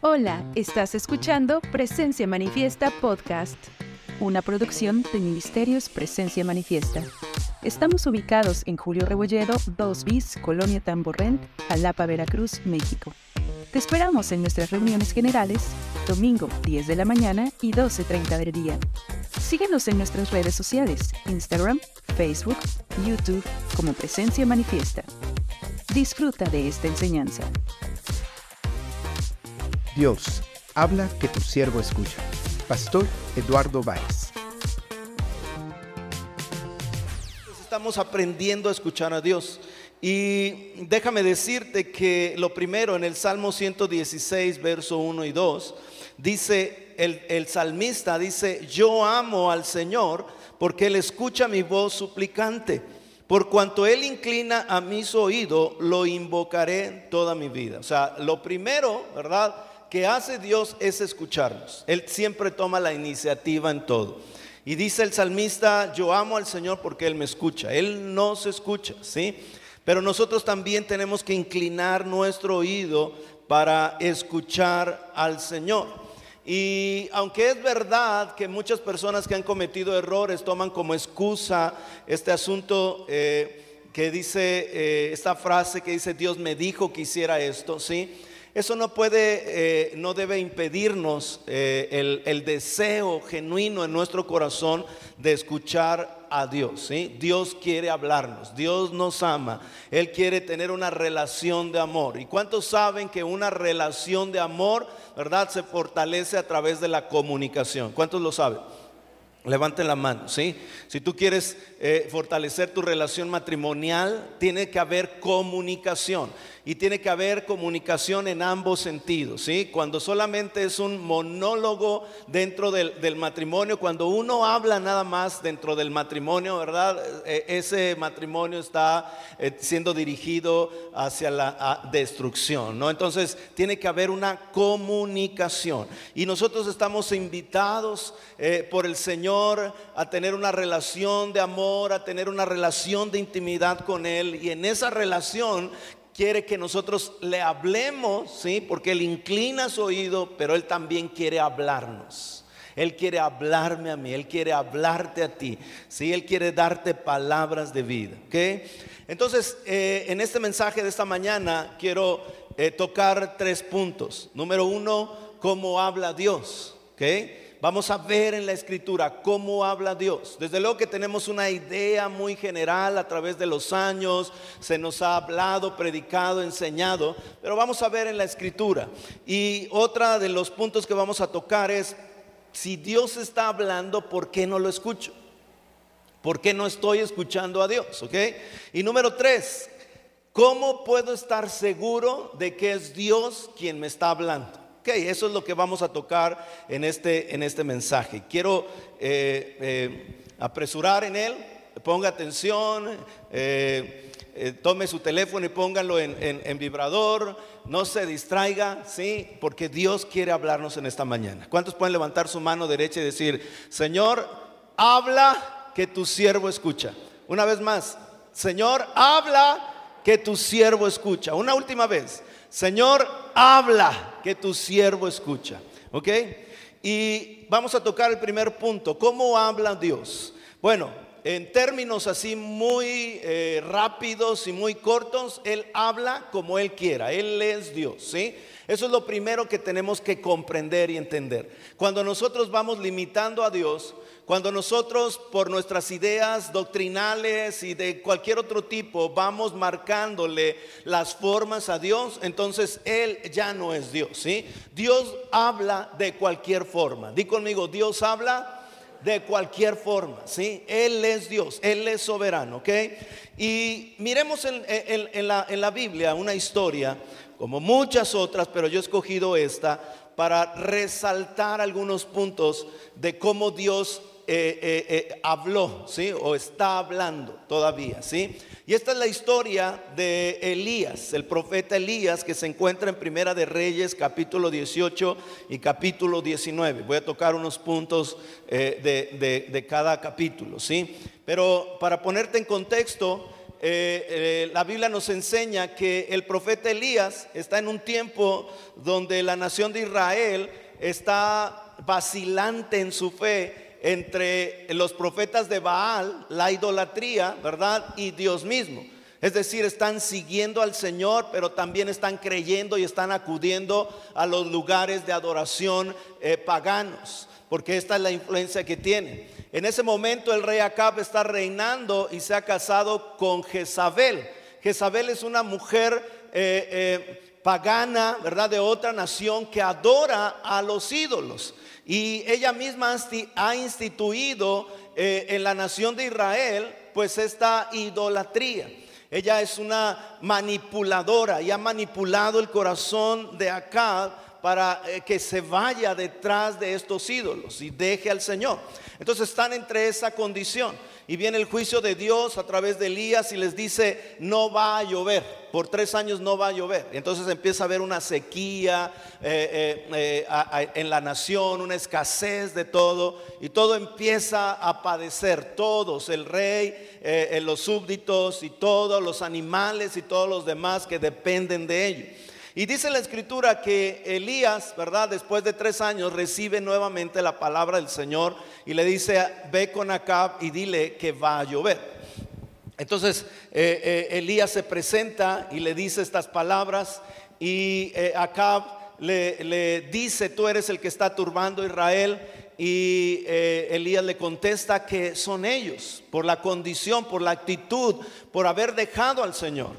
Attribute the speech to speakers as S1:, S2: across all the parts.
S1: Hola, estás escuchando Presencia Manifiesta Podcast, una producción de Ministerios Presencia Manifiesta. Estamos ubicados en Julio Rebolledo, 2 bis, Colonia Tamborrent, Jalapa, Veracruz, México. Te esperamos en nuestras reuniones generales, domingo 10 de la mañana y 12.30 del día. Síguenos en nuestras redes sociales, Instagram, Facebook, YouTube, como Presencia Manifiesta. Disfruta de esta enseñanza.
S2: Dios, habla que tu siervo escucha. Pastor Eduardo Báez.
S3: Estamos aprendiendo a escuchar a Dios. Y déjame decirte que lo primero en el Salmo 116, verso 1 y 2, dice el, el, salmista, dice, yo amo al Señor porque Él escucha mi voz suplicante. Por cuanto Él inclina a mis oídos, lo invocaré toda mi vida. O sea, lo primero, ¿verdad? Que hace Dios es escucharnos. Él siempre toma la iniciativa en todo. Y dice el salmista, yo amo al Señor porque Él me escucha. Él nos escucha, ¿sí? Pero nosotros también tenemos que inclinar nuestro oído para escuchar al Señor. Y aunque es verdad que muchas personas que han cometido errores toman como excusa este asunto eh, que dice, eh, esta frase que dice, Dios me dijo que hiciera esto, ¿sí? Eso no puede, eh, no debe impedirnos eh, el, deseo genuino en nuestro corazón de escuchar a Dios. ¿sí? Dios quiere hablarnos, Dios nos ama, Él quiere tener una relación de amor. ¿Y cuántos saben que una relación de amor, verdad, se fortalece a través de la comunicación? ¿Cuántos lo saben? Levanten la mano, ¿sí? Si tú quieres eh, fortalecer tu relación matrimonial, tiene que haber comunicación y tiene que haber comunicación en ambos sentidos, ¿sí? Cuando solamente es un monólogo dentro del, matrimonio, cuando uno habla nada más dentro del matrimonio, ¿verdad? E, ese matrimonio está eh, siendo dirigido hacia la destrucción, ¿no? Entonces, tiene que haber una comunicación y nosotros estamos invitados eh, por el Señor a tener una relación de amor, a tener una relación de intimidad con Él y en esa relación quiere que nosotros le hablemos, ¿sí? Porque Él inclina su oído, pero Él también quiere hablarnos. Él quiere hablarme a mí, Él quiere hablarte a ti, ¿sí? Él quiere darte palabras de vida. Entonces, eh, en este mensaje de esta mañana quiero eh, tocar tres puntos. Número uno, cómo habla Dios. Vamos a ver en la escritura cómo habla Dios. Desde luego que tenemos una idea muy general a través de los años, se nos ha hablado, predicado, enseñado, pero vamos a ver en la escritura. Y otra de los puntos que vamos a tocar es, si Dios está hablando, ¿por qué no lo escucho? ¿Por qué no estoy escuchando a Dios? ¿Ok? Y número tres, ¿cómo puedo estar seguro de que es Dios quien me está hablando? Ok, eso es lo que vamos a tocar en este, en este mensaje. Quiero eh, eh, apresurar en él, ponga atención, eh, tome su teléfono y póngalo en, en, vibrador, no se distraiga, ¿sí? Porque Dios quiere hablarnos en esta mañana. ¿Cuántos pueden levantar su mano derecha y decir, Señor, habla que tu siervo escucha? Una vez más, Señor, habla que tu siervo escucha. Una última vez. Señor, habla que tu siervo escucha. ¿Ok? Y vamos a tocar el primer punto. ¿Cómo habla Dios? Bueno, en términos así muy eh, rápidos y muy cortos, Él habla como Él quiera. Él es Dios, ¿sí? Eso es lo primero que tenemos que comprender y entender. Cuando nosotros vamos limitando a Dios, cuando nosotros por nuestras ideas doctrinales y de cualquier otro tipo vamos marcándole las formas a Dios, entonces Él ya no es Dios, ¿sí? Dios habla de cualquier forma. Di conmigo, Dios habla de cualquier forma, ¿sí? Él es Dios, Él es soberano, ¿ok? Y miremos en, la, en la Biblia una historia, como muchas otras, pero yo he escogido esta para resaltar algunos puntos de cómo Dios eh, eh, eh, habló, ¿sí? O está hablando todavía, ¿sí? Y esta es la historia de Elías, el profeta Elías, que se encuentra en Primera de Reyes, capítulo 18 y capítulo 19. Voy a tocar unos puntos de, de, cada capítulo, ¿sí? Pero para ponerte en contexto, la Biblia nos enseña que el profeta Elías está en un tiempo donde la nación de Israel está vacilante en su fe entre los profetas de Baal, la idolatría, ¿verdad? Y Dios mismo. Es decir, están siguiendo al Señor, pero también están creyendo y están acudiendo a los lugares de adoración eh, paganos, porque esta es la influencia que tiene. En ese momento el rey Acab está reinando y se ha casado con Jezabel. Jezabel es una mujer eh, eh, pagana, ¿verdad? De otra nación que adora a los ídolos. Y ella misma ha instituido en la nación de Israel, pues esta idolatría. Ella es una manipuladora y ha manipulado el corazón de Acab para eh, que se vaya detrás de estos ídolos y deje al Señor. Entonces están entre esa condición. Y viene el juicio de Dios a través de Elías y les dice, no va a llover, por tres años no va a llover. Y entonces empieza a haber una sequía eh, eh, en la nación, una escasez de todo, y todo empieza a padecer, todos, el rey, los súbditos y todos los animales y todos los demás que dependen de ellos. Y dice la escritura que Elías, ¿verdad? Después de tres años recibe nuevamente la palabra del Señor y le dice, ve con Acab y dile que va a llover. Entonces eh, eh, Elías se presenta y le dice estas palabras y eh, Acab le, le, dice, tú eres el que está turbando a Israel. Y Elías le contesta que son ellos, por la condición, por la actitud, por haber dejado al Señor.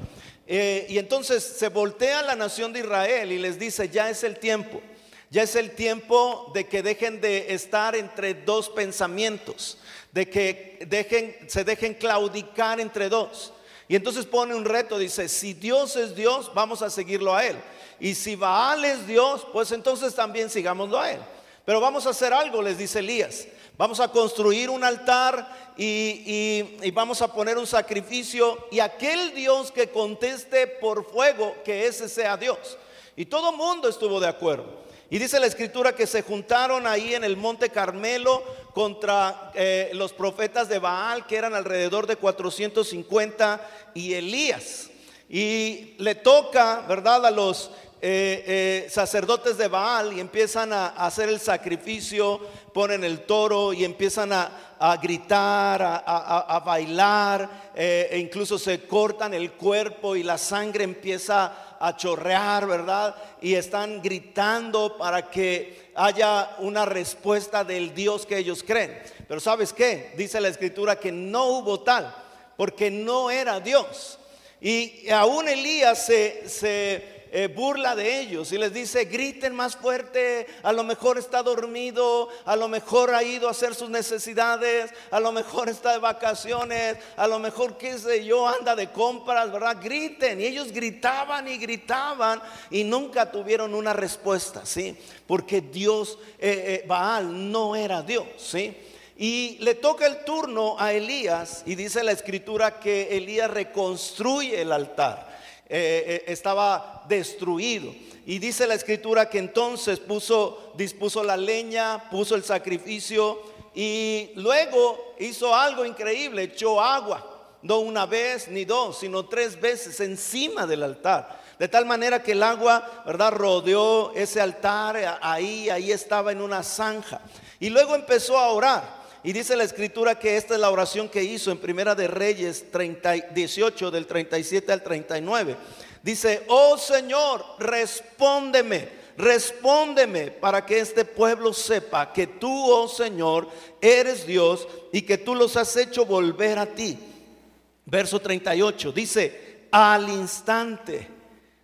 S3: Eh, y entonces se voltea la nación de Israel y les dice, ya es el tiempo, ya es el tiempo de que dejen de estar entre dos pensamientos, de que dejen, se dejen claudicar entre dos. Y entonces pone un reto, dice, si Dios es Dios, vamos a seguirlo a Él. Y si Baal es Dios, pues entonces también sigámoslo a Él. Pero vamos a hacer algo, les dice Elías. Vamos a construir un altar y, vamos a poner un sacrificio y aquel Dios que conteste por fuego, que ese sea Dios. Y todo mundo estuvo de acuerdo. Y dice la escritura que se juntaron ahí en el monte Carmelo contra eh, los profetas de Baal, que eran alrededor de 450, y Elías. Y le toca, ¿verdad?, a los eh, eh, sacerdotes de Baal y empiezan a, hacer el sacrificio, ponen el toro y empiezan a, gritar, a, bailar, eh, e incluso se cortan el cuerpo y la sangre empieza a chorrear, ¿verdad? Y están gritando para que haya una respuesta del Dios que ellos creen. Pero ¿sabes qué? Dice la escritura que no hubo tal, porque no era Dios. Y aún Elías se eh, burla de ellos y les dice, griten más fuerte, a lo mejor está dormido, a lo mejor ha ido a hacer sus necesidades, a lo mejor está de vacaciones, a lo mejor, qué sé yo, anda de compras, ¿verdad? Griten. Y ellos gritaban y gritaban y nunca tuvieron una respuesta, ¿sí? Porque Dios, eh, eh, Baal no era Dios, ¿sí? Y le toca el turno a Elías y dice la escritura que Elías reconstruye el altar. Estaba destruido. Y dice la escritura que entonces puso, dispuso la leña, puso el sacrificio y luego hizo algo increíble, echó agua, no una vez ni dos, sino tres veces encima del altar. De tal manera que el agua, ¿verdad? Rodeó ese altar, ahí, ahí estaba en una zanja. Y luego empezó a orar. Y dice la escritura que esta es la oración que hizo en Primera de Reyes 30, 18 del 37 al 39. Dice, oh Señor, respóndeme, respóndeme para que este pueblo sepa que tú, oh Señor, eres Dios y que tú los has hecho volver a ti. Verso 38 dice, al instante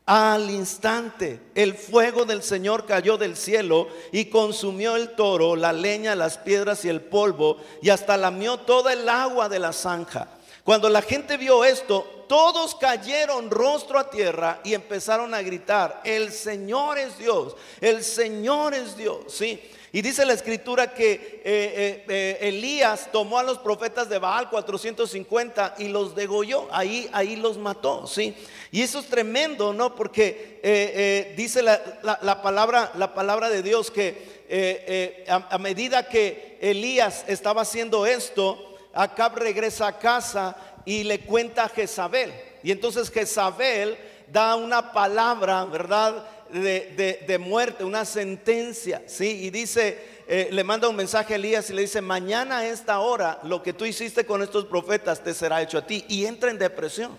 S3: al instante, el fuego del Señor cayó del cielo y consumió el toro, la leña, las piedras y el polvo, y hasta lamió toda el agua de la zanja. Cuando la gente vio esto, todos cayeron rostro a tierra y empezaron a gritar, el Señor es Dios, el Señor es Dios, ¿sí? Y dice la escritura que eh, eh, eh, Elías tomó a los profetas de Baal 450 y los degolló, ahí, ahí los mató, ¿sí? Y eso es tremendo, ¿no? Porque dice la, palabra, la palabra de Dios que a, medida que Elías estaba haciendo esto, Acab regresa a casa y le cuenta a Jezabel. Y entonces Jezabel da una palabra, ¿verdad? De, muerte, una sentencia, ¿sí? Y dice, eh, le manda un mensaje a Elías y le dice, mañana a esta hora lo que tú hiciste con estos profetas te será hecho a ti. Y entra en depresión.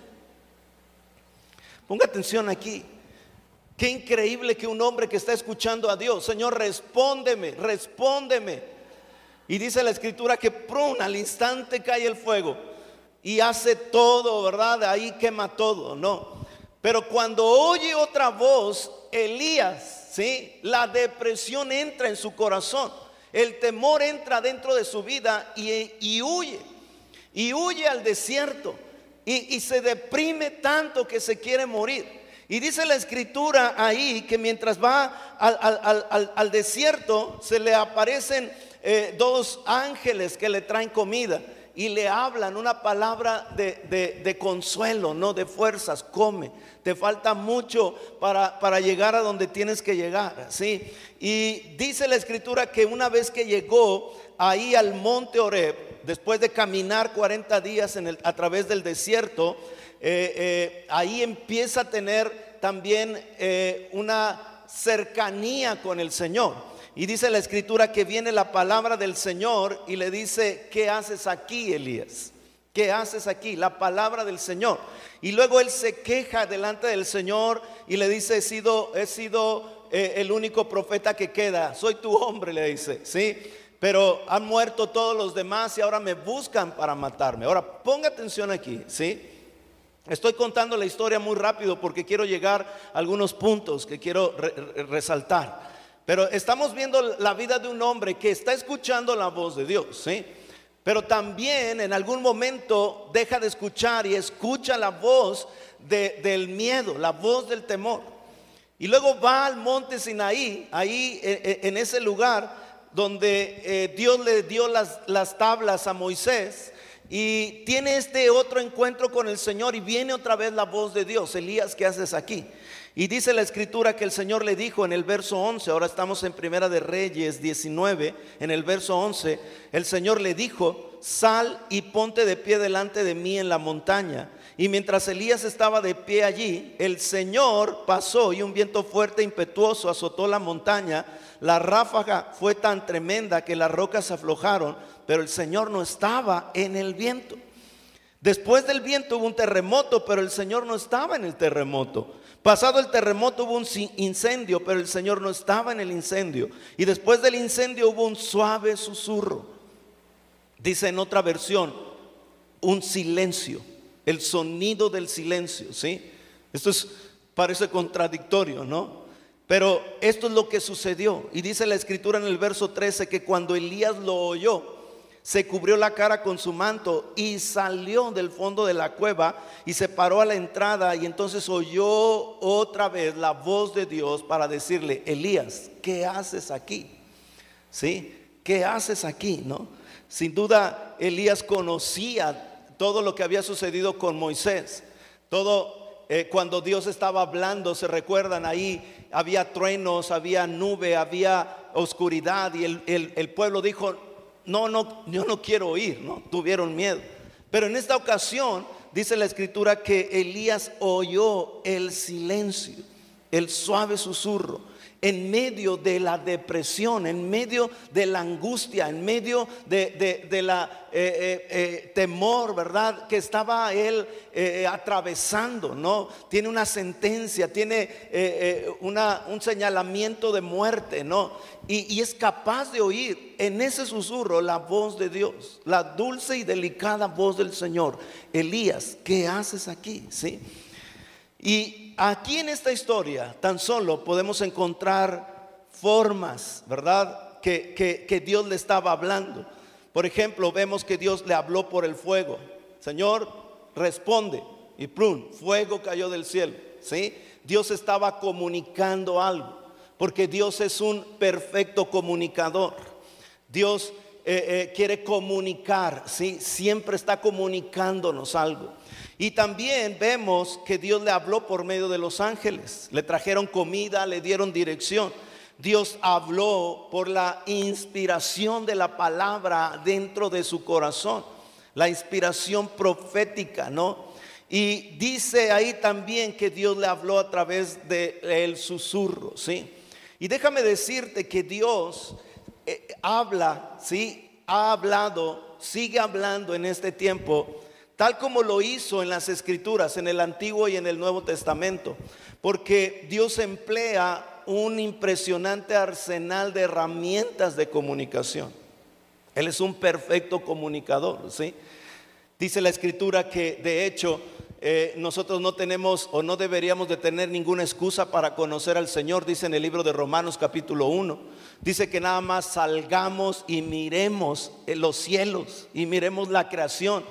S3: Ponga atención aquí. Qué increíble que un hombre que está escuchando a Dios, Señor, respóndeme, respóndeme. Y dice la escritura que prun, al instante cae el fuego y hace todo, ¿verdad? Ahí quema todo, no. Pero cuando oye otra voz, Elías, ¿sí? La depresión entra en su corazón, el temor entra dentro de su vida y, huye, y huye al desierto y se deprime tanto que se quiere morir. Y dice la escritura ahí que mientras va al, desierto se le aparecen eh, dos ángeles que le traen comida y le hablan una palabra de, consuelo, no de fuerzas, come. Te falta mucho para, para, llegar a donde tienes que llegar, ¿sí? Y dice la escritura que una vez que llegó ahí al monte Oreb, después de caminar 40 días en el, a través del desierto, eh, eh, ahí empieza a tener también una cercanía con el Señor. Y dice la escritura que viene la palabra del Señor y le dice, ¿qué haces aquí, Elías? ¿Qué haces aquí? La palabra del Señor. Y luego él se queja delante del Señor y le dice, he sido, he sido el único profeta que queda. Soy tu hombre, le dice, ¿sí? Pero han muerto todos los demás y ahora me buscan para matarme. Ahora, ponga atención aquí, ¿sí? Estoy contando la historia muy rápido porque quiero llegar a algunos puntos que quiero resaltar. Pero estamos viendo la vida de un hombre que está escuchando la voz de Dios, ¿sí? Pero también en algún momento deja de escuchar y escucha la voz del miedo, la voz del temor. Y luego va al monte Sinaí, ahí e, e, en, ese lugar donde eh, Dios le dio las, las tablas a Moisés y tiene este otro encuentro con el Señor y viene otra vez la voz de Dios. Elías, ¿qué haces aquí? Y dice la escritura que el Señor le dijo en el verso 11, ahora estamos en Primera de Reyes 19, en el verso 11, el Señor le dijo, sal y ponte de pie delante de mí en la montaña. Y mientras Elías estaba de pie allí, el Señor pasó y un viento fuerte e impetuoso azotó la montaña. La ráfaga fue tan tremenda que las rocas aflojaron pero el Señor no estaba en el viento. Después del viento hubo un terremoto, pero el Señor no estaba en el terremoto. Pasado el terremoto hubo un incendio, pero el Señor no estaba en el incendio. Y después del incendio hubo un suave susurro. Dice en otra versión, un silencio, el sonido del silencio, ¿sí? Esto es, parece contradictorio, ¿no? Pero esto es lo que sucedió. Y dice la escritura en el verso 13 que cuando Elías lo oyó, se cubrió la cara con su manto y salió del fondo de la cueva y se paró a la entrada y entonces oyó otra vez la voz de Dios para decirle, Elías, ¿qué haces aquí? ¿Sí? ¿Qué haces aquí? ¿No? Sin duda, Elías conocía todo lo que había sucedido con Moisés. Todo eh, cuando Dios estaba hablando, se recuerdan ahí, había truenos, había nube, había oscuridad y el, el pueblo dijo, no, no, yo no quiero oír, ¿no? Tuvieron miedo. Pero en esta ocasión dice la escritura que Elías oyó el silencio, el suave susurro en medio de la depresión, en medio de la angustia, en medio de, la eh, eh, eh, temor, ¿verdad? Que estaba él atravesando, ¿no? Tiene una sentencia, tiene un señalamiento de muerte, ¿no? Y, y, es capaz de oír en ese susurro la voz de Dios, la dulce y delicada voz del Señor. Elías, ¿qué haces aquí? ¿Sí? Y aquí en esta historia tan solo podemos encontrar formas, ¿verdad? Que, Dios le estaba hablando. Por ejemplo, vemos que Dios le habló por el fuego. Señor, responde. Y plum, fuego cayó del cielo. ¿Sí? Dios estaba comunicando algo. Porque Dios es un perfecto comunicador. Dios eh, eh, quiere comunicar, ¿sí? Siempre está comunicándonos algo. Y también vemos que Dios le habló por medio de los ángeles. Le trajeron comida, le dieron dirección. Dios habló por la inspiración de la palabra dentro de su corazón. la inspiración profética, ¿no? Y dice ahí también que Dios le habló a través del susurro, ¿sí? Y déjame decirte que Dios eh, habla, ¿sí? Ha hablado, sigue hablando en este tiempo, tal como lo hizo en las escrituras, en el Antiguo y en el Nuevo Testamento, porque Dios emplea un impresionante arsenal de herramientas de comunicación. Él es un perfecto comunicador, ¿sí? Dice la escritura que de hecho eh, nosotros no tenemos o no deberíamos de tener ninguna excusa para conocer al Señor, dice en el libro de Romanos capítulo 1. Dice que nada más salgamos y miremos los cielos y miremos la creación.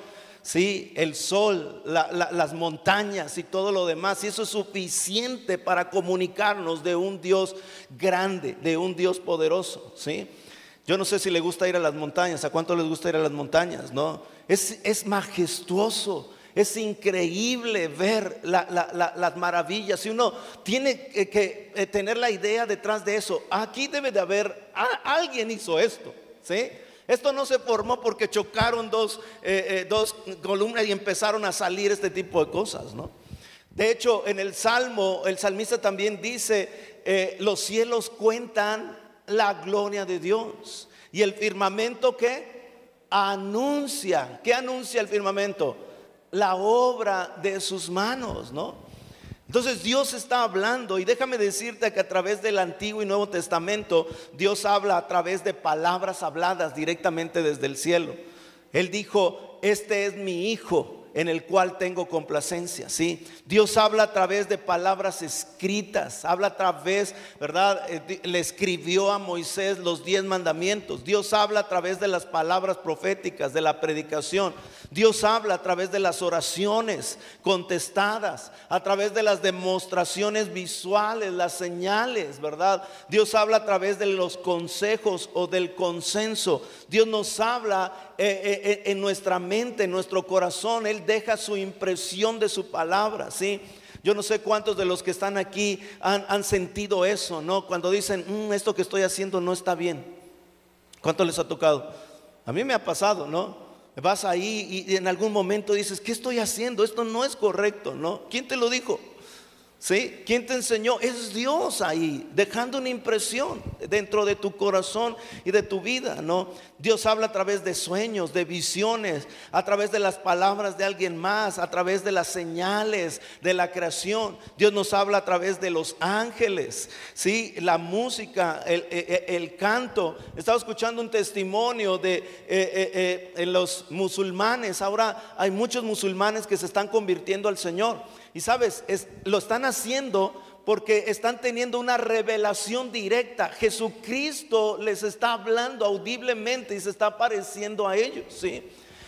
S3: Sí, el sol, las montañas y todo lo demás. Y eso es suficiente para comunicarnos de un Dios grande, de un Dios poderoso. ¿sí? Yo no sé si le gusta ir a las montañas. ¿A cuánto les gusta ir a las montañas? No, es, es majestuoso. Es increíble ver las maravillas. Y uno tiene que, eh, tener la idea detrás de eso. Aquí debe de haber, alguien hizo esto. ¿sí? Esto no se formó porque chocaron dos, eh, eh, dos columnas y empezaron a salir este tipo de cosas. ¿no? De hecho, en el Salmo, el salmista también dice, los cielos cuentan la gloria de Dios. Y el firmamento que anuncia, ¿qué anuncia el firmamento? la obra de sus manos, ¿no? Entonces Dios está hablando y déjame decirte que a través del Antiguo y Nuevo Testamento Dios habla a través de palabras habladas directamente desde el cielo. Él dijo, este es mi hijo en el cual tengo complacencia, ¿sí? Dios habla a través de palabras escritas, habla a través, ¿verdad? Eh, le escribió a Moisés los diez mandamientos. Dios habla a través de las palabras proféticas, de la predicación. Dios habla a través de las oraciones contestadas, a través de las demostraciones visuales, las señales, ¿verdad? Dios habla a través de los consejos o del consenso. Dios nos habla eh, eh, en nuestra mente, en nuestro corazón. Él deja su impresión de su palabra, ¿sí? Yo no sé cuántos de los que están aquí han, sentido eso, ¿no? Cuando dicen, mm, esto que estoy haciendo no está bien. ¿Cuánto les ha tocado? A mí me ha pasado, ¿no? Vas ahí y en algún momento dices, ¿qué estoy haciendo? Esto no es correcto, ¿no? ¿Quién te lo dijo? ¿Sí? ¿Quién te enseñó? Es Dios ahí, dejando una impresión dentro de tu corazón y de tu vida, ¿no? Dios habla a través de sueños, de visiones, a través de las palabras de alguien más, a través de las señales de la creación. Dios nos habla a través de los ángeles, ¿sí? La música, el, e, e, el, canto. Estaba escuchando un testimonio de eh, eh, los musulmanes. Ahora hay muchos musulmanes que se están convirtiendo al Señor. Y sabes, lo están haciendo porque están teniendo una revelación directa. Jesucristo les está hablando audiblemente y se está apareciendo a ellos. ¿sí?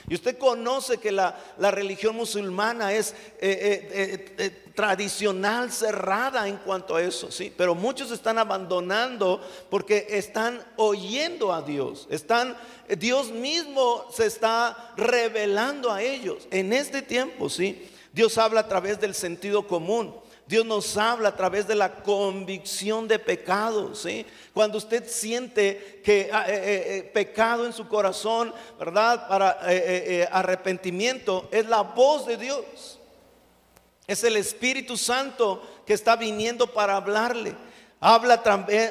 S3: Y usted conoce que la, religión musulmana es eh, eh, eh, tradicional, cerrada en cuanto a eso, sí. Pero muchos están abandonando porque están oyendo a Dios. Están, Dios mismo se está revelando a ellos en este tiempo, sí. Dios habla a través del sentido común. Dios nos habla a través de la convicción de pecado. Cuando usted siente que ah, eh, eh, eh, pecado en su corazón, ¿verdad? Para arrepentimiento, es la voz de Dios. Es el Espíritu Santo que está viniendo para hablarle. Habla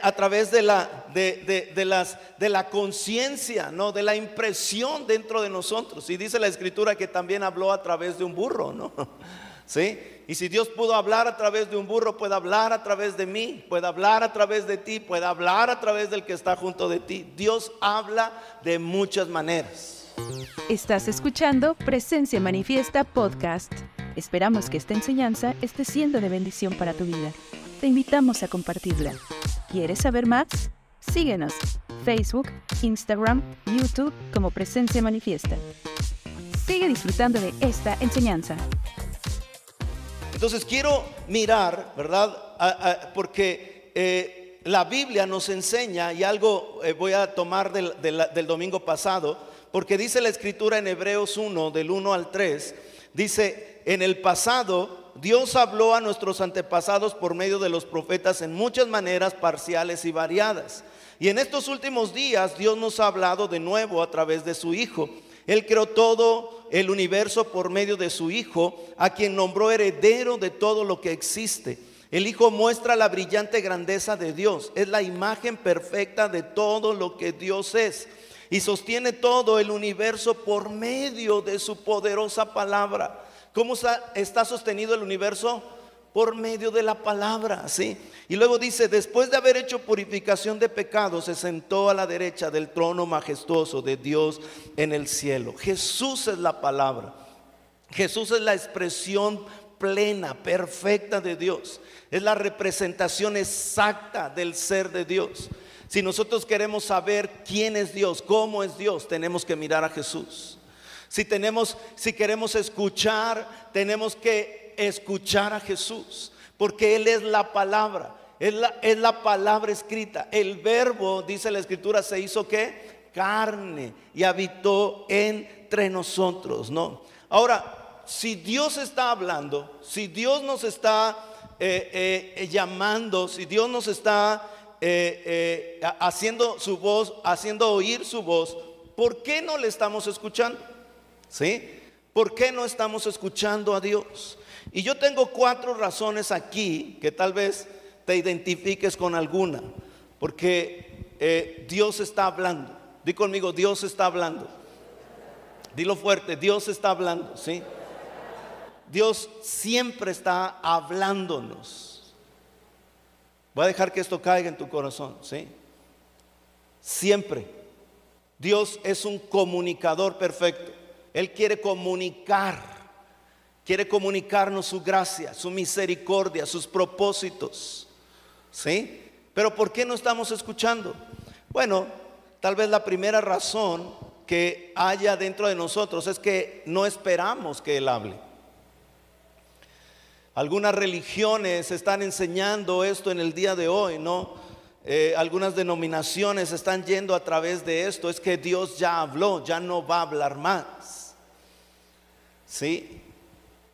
S3: a través de la, de, de, de la conciencia, ¿no? de la impresión dentro de nosotros. Y dice la escritura que también habló a través de un burro, ¿no? ¿Sí? Y si Dios pudo hablar a través de un burro, puede hablar a través de mí, puede hablar a través de ti, puede hablar a través del que está junto de ti. Dios habla de muchas maneras.
S1: Estás escuchando Presencia Manifiesta Podcast. Esperamos que esta enseñanza esté siendo de bendición para tu vida te invitamos a compartirla. ¿Quieres saber más? Síguenos, Facebook, Instagram, YouTube como Presencia Manifiesta. Sigue disfrutando de esta enseñanza.
S3: Entonces quiero mirar, ¿verdad? porque eh, la Biblia nos enseña, y algo eh, voy a tomar del, del domingo pasado, porque dice la escritura en Hebreos 1, del 1 al 3, dice, en el pasado Dios habló a nuestros antepasados por medio de los profetas en muchas maneras parciales y variadas. Y en estos últimos días Dios nos ha hablado de nuevo a través de su Hijo. Él creó todo el universo por medio de su Hijo, a quien nombró heredero de todo lo que existe. El Hijo muestra la brillante grandeza de Dios, es la imagen perfecta de todo lo que Dios es y sostiene todo el universo por medio de su poderosa palabra. ¿Cómo está, sostenido el universo? Por medio de la palabra, ¿sí? Y luego dice, después de haber hecho purificación de pecados, se sentó a la derecha del trono majestuoso de Dios en el cielo. Jesús es la palabra. Jesús es la expresión plena, perfecta de Dios. Es la representación exacta del ser de Dios. Si nosotros queremos saber quién es Dios, cómo es Dios, tenemos que mirar a Jesús. Si tenemos, si queremos escuchar, tenemos que escuchar a Jesús, porque Él es la palabra, es la, es la palabra escrita. El verbo, dice la escritura, se hizo que carne y habitó entre nosotros, ¿no? Ahora, si Dios está hablando, si Dios nos está eh, eh, llamando, si Dios nos está eh, eh, haciendo su voz, haciendo oír su voz, ¿por qué no le estamos escuchando? ¿Sí? ¿Por qué no estamos escuchando a Dios? Y yo tengo cuatro razones aquí que tal vez te identifiques con alguna, porque eh, Dios está hablando. Di conmigo, Dios está hablando. Dilo fuerte, Dios está hablando, ¿sí? Dios siempre está hablándonos. Voy a dejar que esto caiga en tu corazón, ¿sí? Siempre. Dios es un comunicador perfecto. Él quiere comunicar, quiere comunicarnos su gracia, su misericordia, sus propósitos, ¿sí? Pero ¿por qué no estamos escuchando? Bueno, tal vez la primera razón que haya dentro de nosotros es que no esperamos que Él hable. Algunas religiones están enseñando esto en el día de hoy, ¿no? Eh, algunas denominaciones están yendo a través de esto. Es que Dios ya habló, ya no va a hablar más. ¿Sí?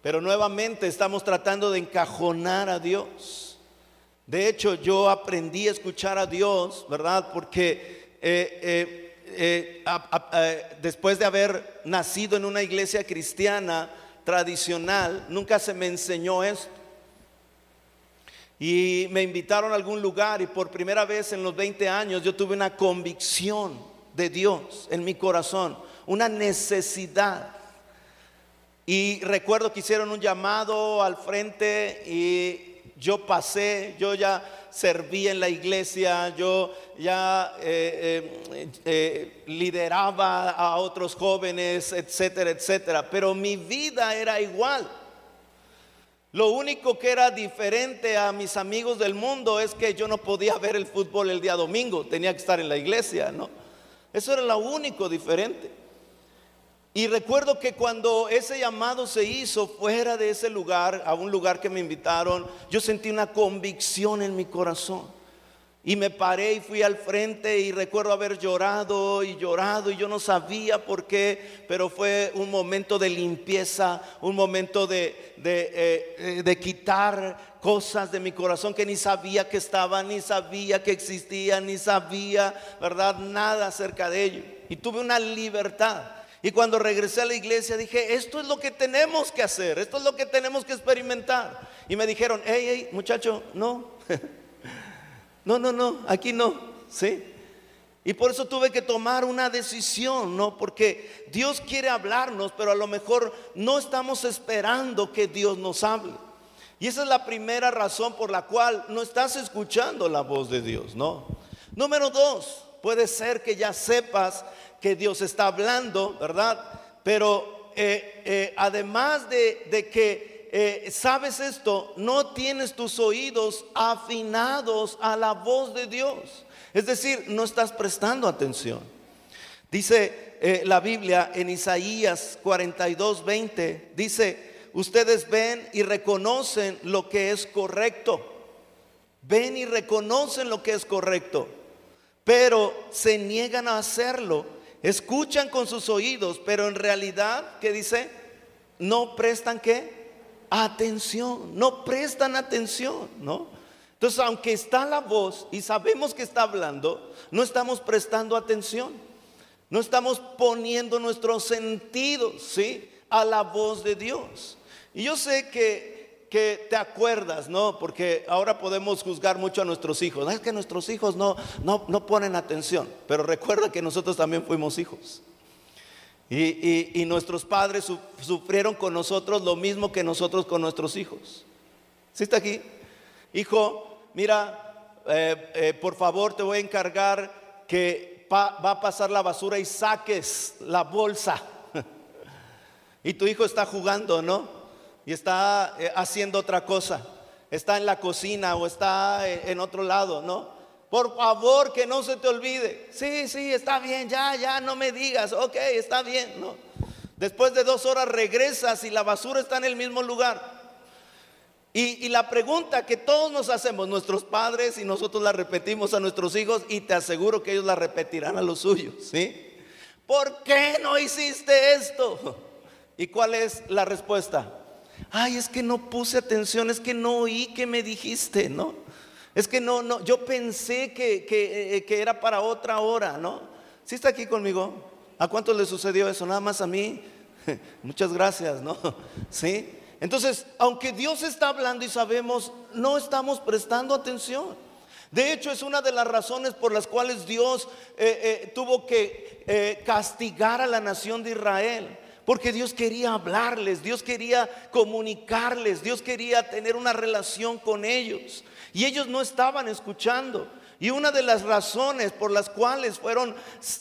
S3: Pero nuevamente estamos tratando de encajonar a Dios. De hecho, yo aprendí a escuchar a Dios, ¿verdad? Porque eh, eh, después de haber nacido en una iglesia cristiana, tradicional, nunca se me enseñó esto. Y me invitaron a algún lugar y por primera vez en los 20 años yo tuve una convicción de Dios en mi corazón, una necesidad. Y recuerdo que hicieron un llamado al frente y yo pasé, yo ya servía en la iglesia, yo ya eh, eh, eh, lideraba a otros jóvenes, etcétera, etcétera. Pero mi vida era igual. Lo único que era diferente a mis amigos del mundo es que yo no podía ver el fútbol el día domingo, tenía que estar en la iglesia, ¿no? Eso era lo único diferente. Y recuerdo que cuando ese llamado se hizo fuera de ese lugar, a un lugar que me invitaron, yo sentí una convicción en mi corazón. Y me paré y fui al frente y recuerdo haber llorado y llorado y yo no sabía por qué, pero fue un momento de limpieza, un momento de, de, eh, quitar cosas de mi corazón que ni sabía que estaban, ni sabía que existían, ni sabía, ¿verdad? Nada acerca de ello. Y tuve una libertad. Y cuando regresé a la iglesia dije, esto es lo que tenemos que hacer, esto es lo que tenemos que experimentar. Y me dijeron, hey, hey, muchacho, no, no, no, no, aquí no, ¿sí? Y por eso tuve que tomar una decisión, ¿no? Porque Dios quiere hablarnos, pero a lo mejor no estamos esperando que Dios nos hable. Y esa es la primera razón por la cual no estás escuchando la voz de Dios, ¿no? Número dos, puede ser que ya sepas que Dios está hablando, ¿verdad? Pero eh, eh, además de, que eh, sabes esto, no tienes tus oídos afinados a la voz de Dios. Es decir, no estás prestando atención. Dice la Biblia en Isaías 42, 20, dice, ustedes ven y reconocen lo que es correcto. Ven y reconocen lo que es correcto, pero se niegan a hacerlo Escuchan con sus oídos, pero en realidad, ¿qué dice? No prestan qué? Atención, no prestan atención, ¿no? Entonces, aunque está la voz y sabemos que está hablando, no estamos prestando atención. No estamos poniendo nuestros sentidos, ¿sí? A la voz de Dios. Y yo sé que, que te acuerdas, ¿no? Porque ahora podemos juzgar mucho a nuestros hijos. Es que nuestros hijos no, no, no ponen atención. Pero recuerda que nosotros también fuimos hijos. Y, y, nuestros padres sufrieron con nosotros lo mismo que nosotros con nuestros hijos. ¿Sí está aquí? Hijo, mira, eh, eh, por favor te voy a encargar que va a pasar la basura y saques la bolsa. y tu hijo está jugando, ¿no? Y está eh, haciendo otra cosa. Está en la cocina o está en otro lado, ¿no? Por favor, que no se te olvide. Sí, sí, está bien, ya, ya, no me digas. Ok, está bien, ¿no? Después de dos horas regresas y la basura está en el mismo lugar. Y, la pregunta que todos nos hacemos, nuestros padres y nosotros la repetimos a nuestros hijos y te aseguro que ellos la repetirán a los suyos, ¿sí? ¿Por qué no hiciste esto? ¿Y cuál es la respuesta? Ay, es que no puse atención, es que no oí que me dijiste, ¿no? Es que no, no, yo pensé que, que, eh, que era para otra hora, ¿no? ¿Sí está aquí conmigo? ¿A cuántos le sucedió eso? Nada más a mí. Muchas gracias, ¿no? ¿Sí? Entonces, aunque Dios está hablando y sabemos, no estamos prestando atención. De hecho, es una de las razones por las cuales Dios eh, eh, tuvo que castigar a la nación de Israel. Porque Dios quería hablarles, Dios quería comunicarles, Dios quería tener una relación con ellos. Y ellos no estaban escuchando. Y una de las razones por las cuales fueron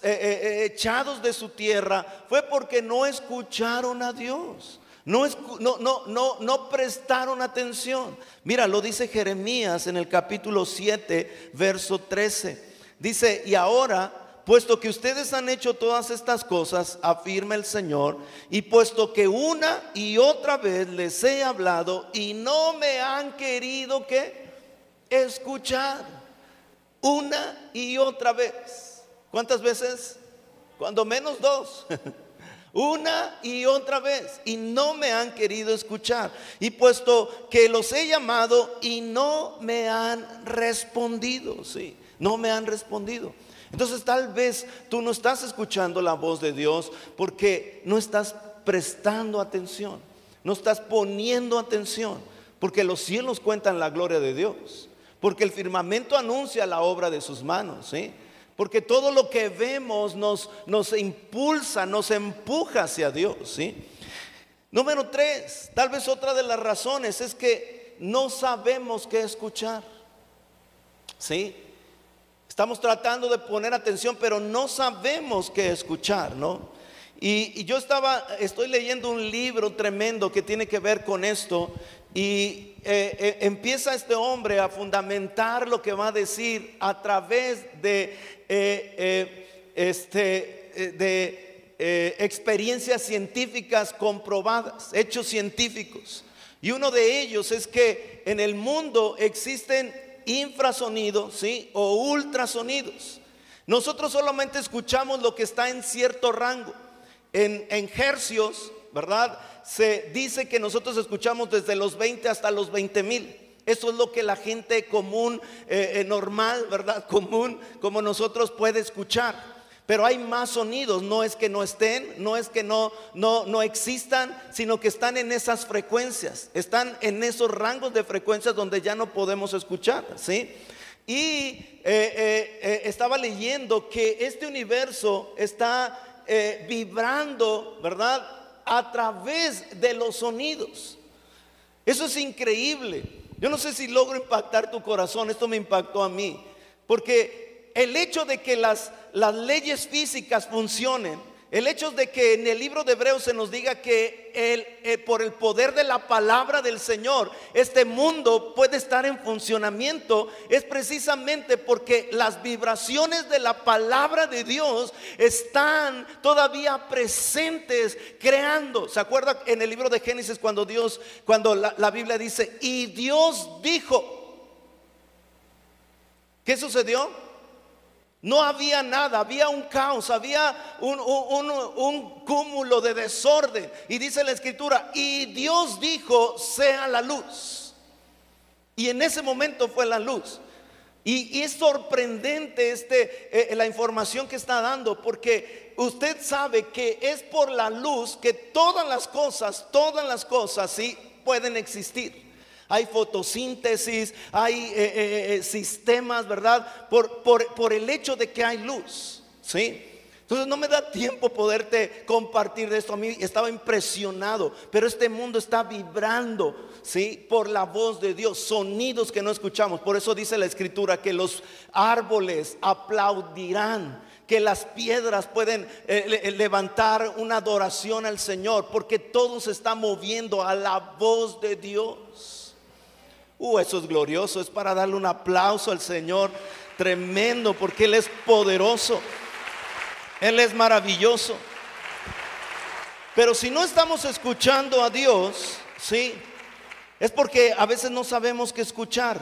S3: echados de su tierra fue porque no escucharon a Dios. No, no, no, no, prestaron atención. Mira, lo dice Jeremías en el capítulo 7, verso 13. Dice, y ahora, puesto que ustedes han hecho todas estas cosas, afirma el Señor, y puesto que una y otra vez les he hablado y no me han querido que escuchar, una y otra vez. ¿Cuántas veces? Cuando menos dos. una y otra vez y no me han querido escuchar. Y puesto que los he llamado y no me han respondido, sí, no me han respondido. Entonces tal vez tú no estás escuchando la voz de Dios porque no estás prestando atención, no estás poniendo atención, porque los cielos cuentan la gloria de Dios, porque el firmamento anuncia la obra de sus manos, ¿sí? Porque todo lo que vemos nos, nos impulsa, nos empuja hacia Dios. ¿sí? Número tres, tal vez otra de las razones es que no sabemos qué escuchar. ¿Sí? Estamos tratando de poner atención, pero no sabemos qué escuchar, ¿no? Y, yo estaba, estoy leyendo un libro tremendo que tiene que ver con esto y eh, eh, empieza este hombre a fundamentar lo que va a decir a través de, eh, este, de experiencias científicas comprobadas, hechos científicos. Y uno de ellos es que en el mundo existen infrasonidos ¿sí? o ultrasonidos. Nosotros solamente escuchamos lo que está en cierto rango en, en hercios, ¿verdad? Se dice que nosotros escuchamos desde los 20 hasta los 20 mil. Eso es lo que la gente común, eh, eh, normal, ¿verdad? Común, como nosotros puede escuchar. Pero hay más sonidos, no es que no estén, no es que no, no, no existan, sino que están en esas frecuencias, están en esos rangos de frecuencias donde ya no podemos escuchar, ¿sí? Y eh, estaba leyendo que este universo está eh, vibrando, ¿verdad? A través de los sonidos. Eso es increíble. Yo no sé si logro impactar tu corazón, esto me impactó a mí. Porque el hecho de que las, las leyes físicas funcionen, el hecho de que en el libro de Hebreos se nos diga que eh, por el poder de la palabra del Señor este mundo puede estar en funcionamiento es precisamente porque las vibraciones de la palabra de Dios están todavía presentes creando. ¿Se acuerda en el libro de Génesis cuando Dios, cuando la, la Biblia dice, y Dios dijo, ¿qué sucedió? No había nada, había un caos, había un, cúmulo de desorden. Y dice la escritura, y Dios dijo, sea la luz. Y en ese momento fue la luz. Y, es sorprendente este, eh, la información que está dando, porque usted sabe que es por la luz que todas las cosas, todas las cosas, sí, pueden existir. Hay fotosíntesis, hay eh, eh, sistemas, ¿verdad? Por, el hecho de que hay luz, ¿sí? Entonces no me da tiempo poderte compartir de esto. A mí estaba impresionado, pero este mundo está vibrando, ¿sí? Por la voz de Dios, sonidos que no escuchamos. Por eso dice la escritura que los árboles aplaudirán, que las piedras pueden eh, levantar una adoración al Señor, porque todo se está moviendo a la voz de Dios. Uh, eso es glorioso, es para darle un aplauso al Señor tremendo, porque Él es poderoso. Él es maravilloso. Pero si no estamos escuchando a Dios, sí, es porque a veces no sabemos qué escuchar.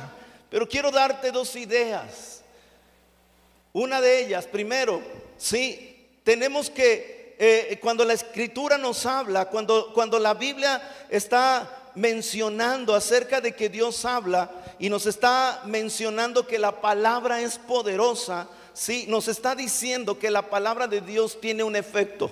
S3: Pero quiero darte dos ideas. Una de ellas, primero, sí, tenemos que, eh, cuando la escritura nos habla, cuando, cuando la Biblia está mencionando acerca de que Dios habla y nos está mencionando que la palabra es poderosa, sí, nos está diciendo que la palabra de Dios tiene un efecto.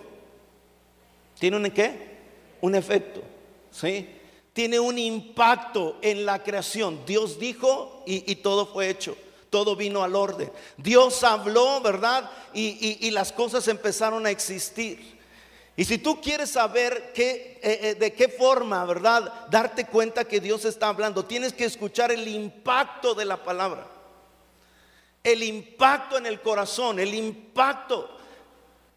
S3: ¿Tiene un qué? Un efecto, ¿sí? Tiene un impacto en la creación. Dios dijo y, todo fue hecho. Todo vino al orden. Dios habló, ¿verdad? Y, las cosas empezaron a existir. Y si tú quieres saber qué, eh, eh, de qué forma, ¿verdad? Darte cuenta que Dios está hablando, tienes que escuchar el impacto de la palabra el impacto en el corazón, el impacto.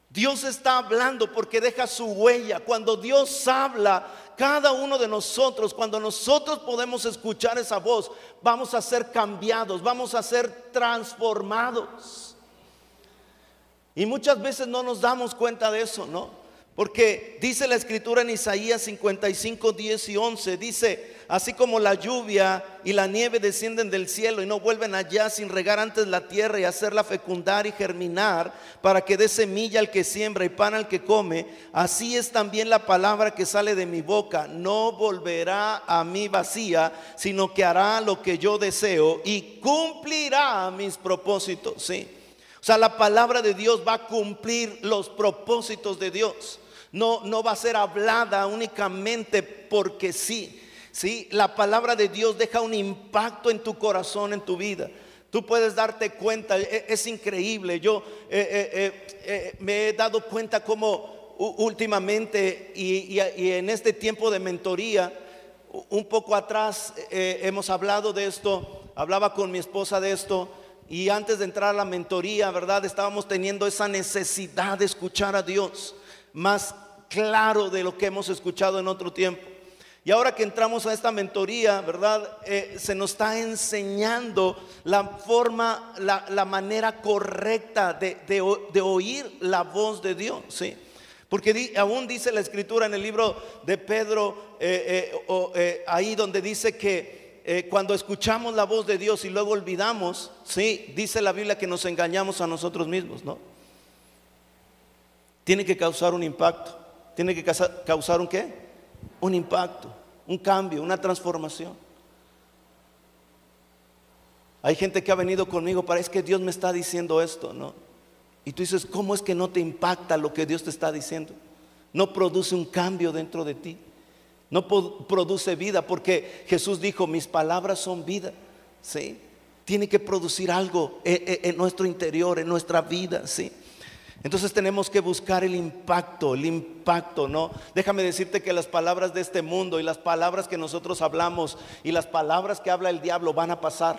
S3: Dios está hablando porque deja su huella. Cuando Dios habla, cada uno de nosotros, cuando nosotros podemos escuchar esa voz, vamos a ser cambiados, vamos a ser transformados. Y muchas veces no nos damos cuenta de eso, ¿no? Porque dice la escritura en Isaías 55, 10 y 11, dice, así como la lluvia y la nieve descienden del cielo y no vuelven allá sin regar antes la tierra y hacerla fecundar y germinar para que dé semilla al que siembra y pan al que come, así es también la palabra que sale de mi boca. No volverá a mí vacía, sino que hará lo que yo deseo y cumplirá mis propósitos. Sí. O sea, la palabra de Dios va a cumplir los propósitos de Dios. No, no va a ser hablada únicamente porque sí ¿sí? La palabra de Dios deja un impacto en tu corazón, en tu vida. Tú puedes darte cuenta, e, es, increíble. Yo eh, eh, eh, me he dado cuenta como últimamente y, en este tiempo de mentoría, un poco atrás hemos hablado de esto, hablaba con mi esposa de esto. Y antes de entrar a la mentoría, ¿verdad? Estábamos teniendo esa necesidad de escuchar a Dios más claro de lo que hemos escuchado en otro tiempo. Y ahora que entramos a esta mentoría, ¿verdad? Eh, se nos está enseñando la forma, la, manera correcta de, oír la voz de Dios, ¿sí? Porque aún dice la escritura en el libro de Pedro, eh, eh, ahí donde dice que cuando escuchamos la voz de Dios y luego olvidamos, ¿sí? Dice la Biblia que nos engañamos a nosotros mismos, ¿no? Tiene que causar un impacto. Tiene que causar un qué? un impacto, un cambio, una transformación. Hay gente que ha venido conmigo, parece que Dios me está diciendo esto, ¿no? Y tú dices, ¿cómo es que no te impacta lo que Dios te está diciendo? No produce un cambio dentro de ti. No produce vida porque Jesús dijo, mis palabras son vida. ¿Sí? Tiene que producir algo en, en nuestro interior, en nuestra vida. ¿Sí? Entonces tenemos que buscar el impacto, el impacto, ¿no? Déjame decirte que las palabras de este mundo y las palabras que nosotros hablamos y las palabras que habla el diablo van a pasar.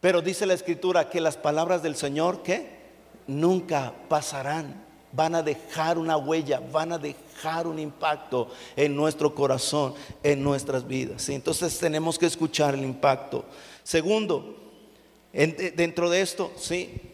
S3: Pero dice la escritura que las palabras del Señor, ¿qué? Nunca pasarán. Van a dejar una huella, van a dejar un impacto en nuestro corazón, en nuestras vidas. Entonces tenemos que escuchar el impacto. Segundo, dentro de esto, sí,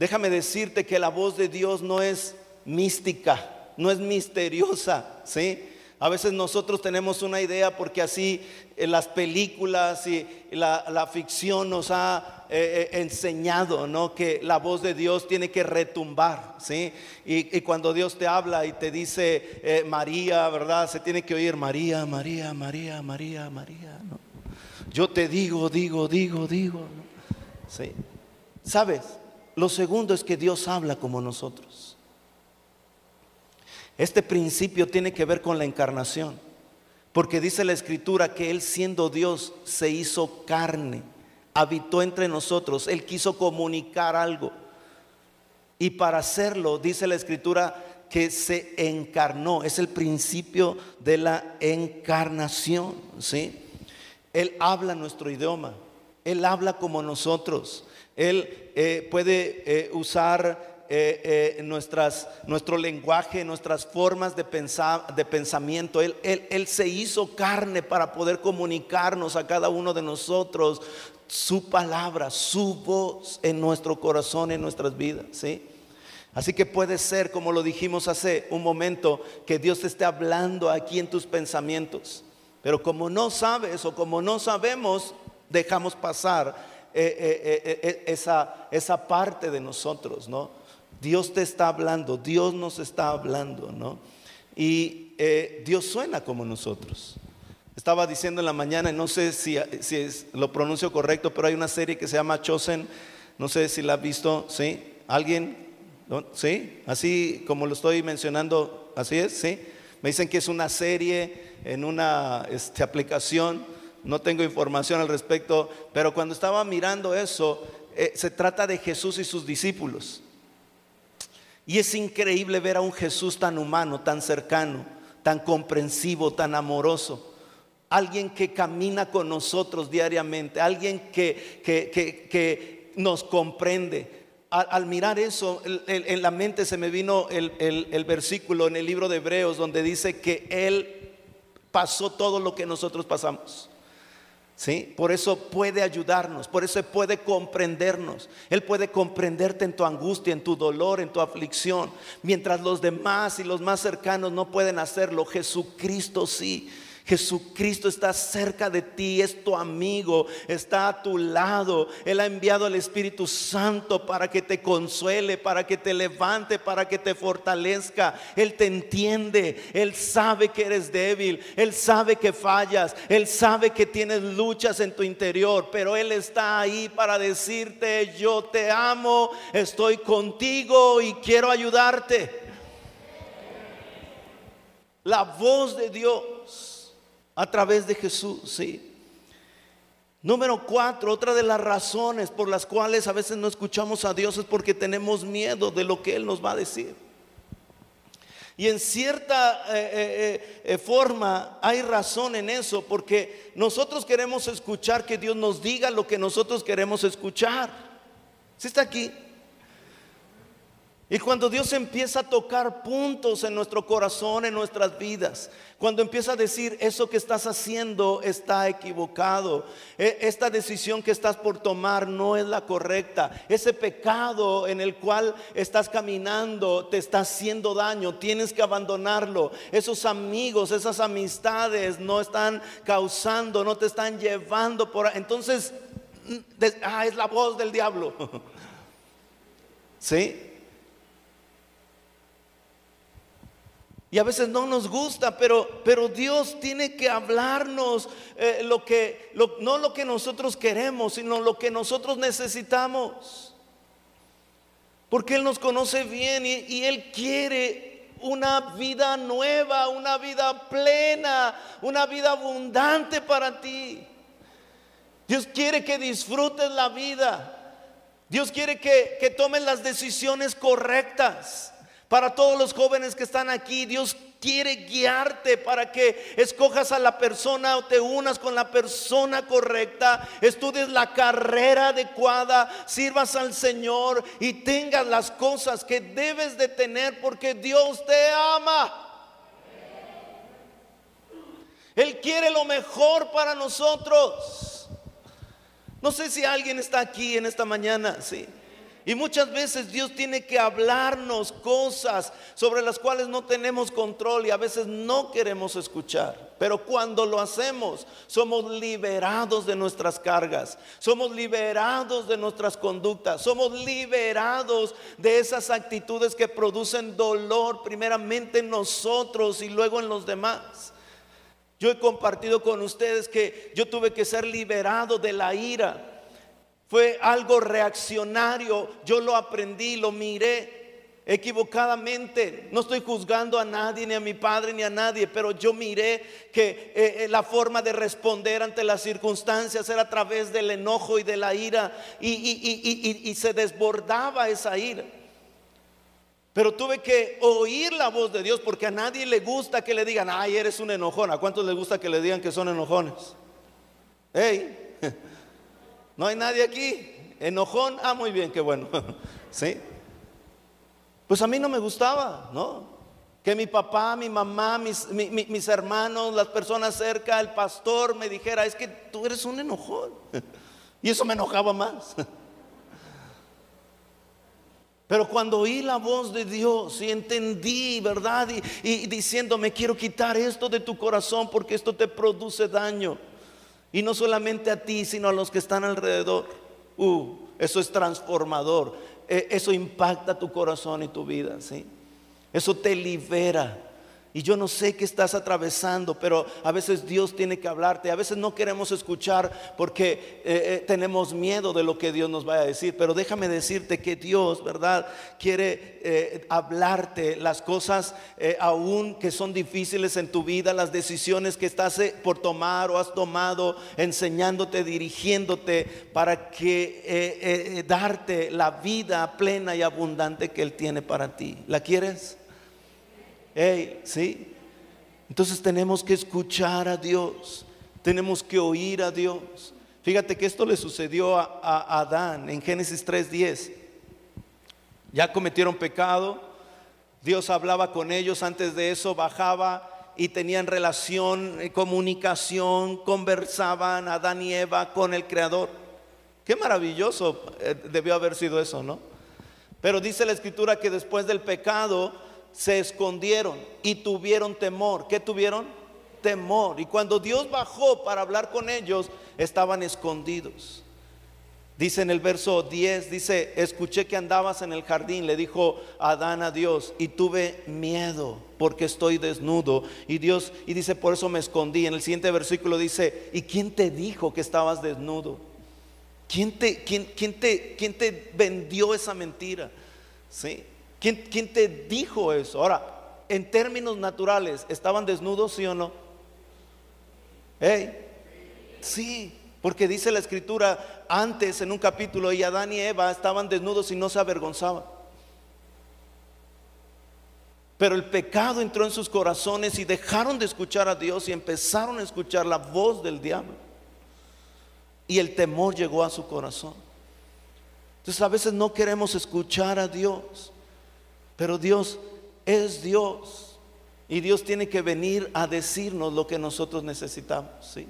S3: Déjame decirte que la voz de Dios no es mística, no es misteriosa, ¿sí? A veces nosotros tenemos una idea porque así eh, las películas y la, ficción nos ha eh, eh, enseñado, ¿no? Que la voz de Dios tiene que retumbar, ¿sí? Y, cuando Dios te habla y te dice María, ¿verdad? Se tiene que oír María, María, María, María, María. Yo te digo, digo, digo, digo, ¿no? ¿Sí? ¿Sabes? Lo segundo es que Dios habla como nosotros. Este principio tiene que ver con la encarnación, porque dice la escritura que Él siendo Dios se hizo carne, habitó entre nosotros, Él quiso comunicar algo. Y para hacerlo, dice la escritura, que se encarnó, es el principio de la encarnación, ¿sí? Él habla nuestro idioma, Él habla como nosotros, Él eh, puede eh, usar eh, nuestras, nuestro lenguaje, nuestras formas de, pensar, de pensamiento. Él, él, él se hizo carne para poder comunicarnos a cada uno de nosotros su palabra, su voz en nuestro corazón, en nuestras vidas, ¿sí? Así que puede ser, como lo dijimos hace un momento, que Dios te esté hablando aquí en tus pensamientos. Pero como no sabes o como no sabemos, dejamos pasar eh, eh, eh, esa, esa parte de nosotros, ¿no? Dios te está hablando, Dios nos está hablando, ¿no? Y Dios suena como nosotros. Estaba diciendo en la mañana, no sé si, si lo pronuncio correcto, pero hay una serie que se llama Chosen, no sé si la ha visto, ¿sí? ¿Alguien? ¿Sí? Así como lo estoy mencionando, así es, ¿sí? Me dicen que es una serie en una este, aplicación, no tengo información al respecto, pero cuando estaba mirando eso, eh, se trata de Jesús y sus discípulos. Y es increíble ver a un Jesús tan humano, tan cercano, tan comprensivo, tan amoroso. Alguien que camina con nosotros diariamente, alguien que, que, que nos comprende, al, mirar eso, en la mente se me vino el, versículo en el libro de Hebreos donde dice que Él pasó todo lo que nosotros pasamos. ¿Sí? Por eso puede ayudarnos, por eso puede comprendernos. Él puede comprenderte en tu angustia, en tu dolor, en tu aflicción. Mientras los demás y los más cercanos no pueden hacerlo, Jesucristo sí. Jesucristo está cerca de ti, es tu amigo, está a tu lado. Él ha enviado al Espíritu Santo para que te consuele, para que te levante, para que te fortalezca. Él te entiende, Él sabe que eres débil, Él sabe que fallas, Él sabe que tienes luchas en tu interior, pero Él está ahí para decirte, yo te amo, estoy contigo y quiero ayudarte. La voz de Dios a través de Jesús, sí. Número cuatro, otra de las razones por las cuales a veces no escuchamos a Dios es porque tenemos miedo de lo que Él nos va a decir. Y en cierta eh, eh, eh, forma hay razón en eso, porque nosotros queremos escuchar que Dios nos diga lo que nosotros queremos escuchar. ¿Sí está aquí? Y cuando Dios empieza a tocar puntos en nuestro corazón, en nuestras vidas, cuando empieza a decir, eso que estás haciendo está equivocado, e, esta decisión que estás por tomar no es la correcta, ese pecado en el cual estás caminando te está haciendo daño, tienes que abandonarlo, esos amigos, esas amistades no están causando, no te están llevando por... Entonces, ah, es la voz del diablo. ¿Sí? Y a veces no nos gusta, pero, pero Dios tiene que hablarnos eh, lo que, no lo que nosotros queremos, sino lo que nosotros necesitamos. Porque Él nos conoce bien y, Él quiere una vida nueva, una vida plena, una vida abundante para ti. Dios quiere que disfrutes la vida. Dios quiere que, que tomes las decisiones correctas. Para todos los jóvenes que están aquí, Dios quiere guiarte para que escojas a la persona o te unas con la persona correcta, estudies la carrera adecuada, sirvas al Señor y tengas las cosas que debes de tener porque Dios te ama. Él quiere lo mejor para nosotros. No sé si alguien está aquí en esta mañana, sí. Y muchas veces Dios tiene que hablarnos cosas sobre las cuales no tenemos control y a veces no queremos escuchar. Pero cuando lo hacemos, somos liberados de nuestras cargas, somos liberados de nuestras conductas, somos liberados de esas actitudes que producen dolor primeramente en nosotros y luego en los demás. Yo he compartido con ustedes que yo tuve que ser liberado de la ira Fue algo reaccionario. Yo lo aprendí, lo miré equivocadamente. No estoy juzgando a nadie, ni a mi padre, ni a nadie, pero yo miré que eh, eh, la forma de responder ante las circunstancias era a través del enojo y de la ira y, se desbordaba esa ira. Pero tuve que oír la voz de Dios porque a nadie le gusta que le digan, ay, eres un enojón. ¿A cuántos les gusta que le digan que son enojones? Hey, no hay nadie aquí. Enojón, ah, muy bien, qué bueno. ¿Sí? Pues a mí no me gustaba, ¿no? Que mi papá, mi mamá, mis, mis hermanos, las personas cerca, el pastor me dijera, es que tú eres un enojón. Y eso me enojaba más. Pero cuando oí la voz de Dios y entendí, ¿verdad? Y, diciéndome, quiero quitar esto de tu corazón porque esto te produce daño. Y no solamente a ti, sino a los que están alrededor. Uh, eso es transformador. E, eso impacta tu corazón y tu vida, ¿sí? Eso te libera. Y yo no sé qué estás atravesando, pero a veces Dios tiene que hablarte. A veces no queremos escuchar porque eh, eh, tenemos miedo de lo que Dios nos vaya a decir. Pero déjame decirte que Dios, ¿verdad? Quiere eh, hablarte las cosas aún que son difíciles en tu vida, las decisiones que estás por tomar o has tomado, enseñándote, dirigiéndote para que darte la vida plena y abundante que Él tiene para ti. ¿La quieres? ¿Sí? Entonces tenemos que escuchar a Dios, tenemos que oír a Dios. Fíjate que esto le sucedió a, a Adán en Génesis 3:10. Ya cometieron pecado, Dios hablaba con ellos, antes de eso bajaba y tenían relación, eh, comunicación, conversaban Adán y Eva con el Creador. Qué maravilloso eh, debió haber sido eso, ¿no? Pero dice la escritura que después del pecado, se escondieron y tuvieron temor. ¿Qué tuvieron? Temor. Y cuando Dios bajó para hablar con ellos, estaban escondidos. Dice en el verso 10, dice, escuché que andabas en el jardín, le dijo Adán a Dios, y tuve miedo porque estoy desnudo. Y Dios, y dice, por eso me escondí. En el siguiente versículo dice, ¿y quién te dijo que estabas desnudo? ¿Quién te, quién, quién te, quién te vendió esa mentira? ¿Sí? ¿Quién, te dijo eso? Ahora, en términos naturales, ¿estaban desnudos, sí o no? Sí, porque dice la escritura antes en un capítulo, y Adán y Eva estaban desnudos y no se avergonzaban. Pero el pecado entró en sus corazones y dejaron de escuchar a Dios y empezaron a escuchar la voz del diablo. Y el temor llegó a su corazón. Entonces a veces no queremos escuchar a Dios. Pero Dios es Dios. Y Dios tiene que venir a decirnos lo que nosotros necesitamos. ¿sí?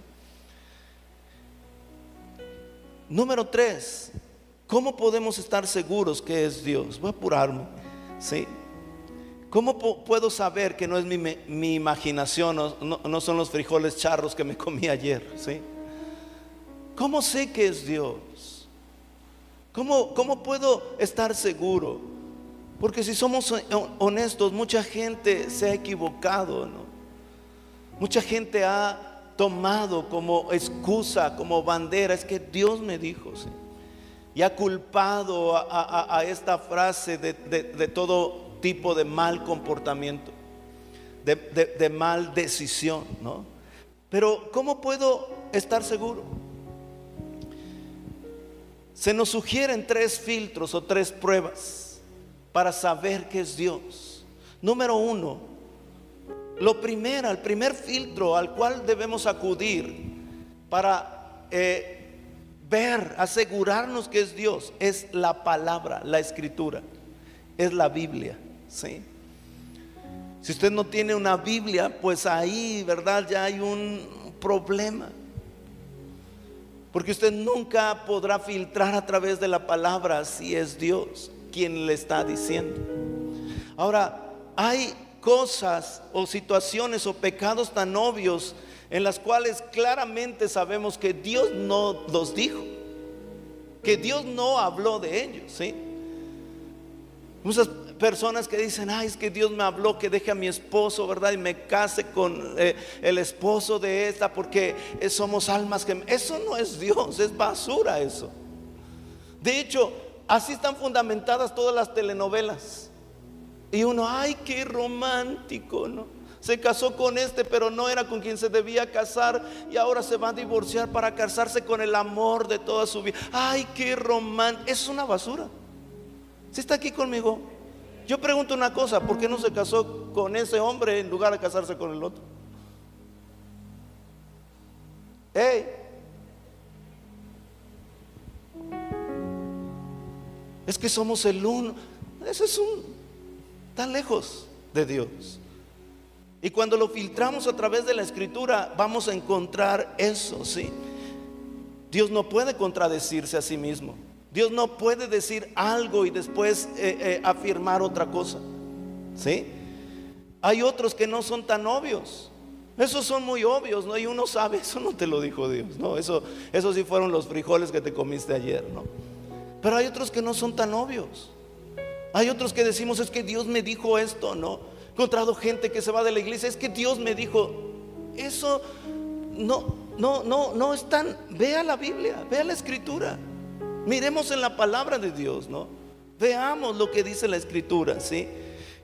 S3: Número tres, ¿cómo podemos estar seguros que es Dios? Voy a apurarme. ¿sí? ¿Cómo puedo saber que no es mi, imaginación, no, no, son los frijoles charros que me comí ayer? ¿sí? ¿Cómo sé que es Dios? ¿Cómo, ¿Cómo puedo estar seguro? Porque si somos honestos, mucha gente se ha equivocado, ¿no? Mucha gente ha tomado como excusa, como bandera, es que Dios me dijo, ¿sí? Y ha culpado a, esta frase de, todo tipo de mal comportamiento, de, de mal decisión, ¿no? Pero ¿cómo puedo estar seguro? Se nos sugieren tres filtros o tres pruebas para saber que es Dios. Número uno, lo primero, el primer filtro al cual debemos acudir para eh, ver, asegurarnos que es Dios, es la palabra, la escritura, es la Biblia. ¿sí? Si usted no tiene una Biblia, pues ahí, ¿verdad? Ya hay un problema. Porque usted nunca podrá filtrar a través de la palabra si es Dios quien le está diciendo. Ahora, hay cosas o situaciones o pecados tan obvios en las cuales claramente sabemos que Dios no los dijo, que Dios no habló de ellos, ¿sí? Muchas personas que dicen, ay, es que Dios me habló que deje a mi esposo, ¿verdad? Y me case con eh, el esposo de esta porque somos almas que... Eso no es Dios, es basura eso. De hecho, así están fundamentadas todas las telenovelas. Y uno, ay, qué romántico, ¿no? Se casó con este, pero no era con quien se debía casar y ahora se va a divorciar para casarse con el amor de toda su vida. Ay, qué romántico. Es una basura. Si está aquí conmigo, yo pregunto una cosa, ¿por qué no se casó con ese hombre en lugar de casarse con el otro? Hey. Es que somos el uno. Eso es un tan lejos de Dios. Y cuando lo filtramos a través de la escritura, vamos a encontrar eso, ¿sí? Dios no puede contradecirse a sí mismo. Dios no puede decir algo y después eh, eh, afirmar otra cosa. ¿Sí? Hay otros que no son tan obvios. Esos son muy obvios, ¿no? Y uno sabe, eso no te lo dijo Dios, ¿no? Eso, eso sí fueron los frijoles que te comiste ayer, ¿no? Pero hay otros que no son tan obvios. Hay otros que decimos, es que Dios me dijo esto, ¿no? He encontrado gente que se va de la iglesia, es que Dios me dijo, eso no, no, no, no es tan, vea la Biblia, vea la escritura. Miremos en la palabra de Dios, ¿no? Veamos lo que dice la escritura, ¿sí?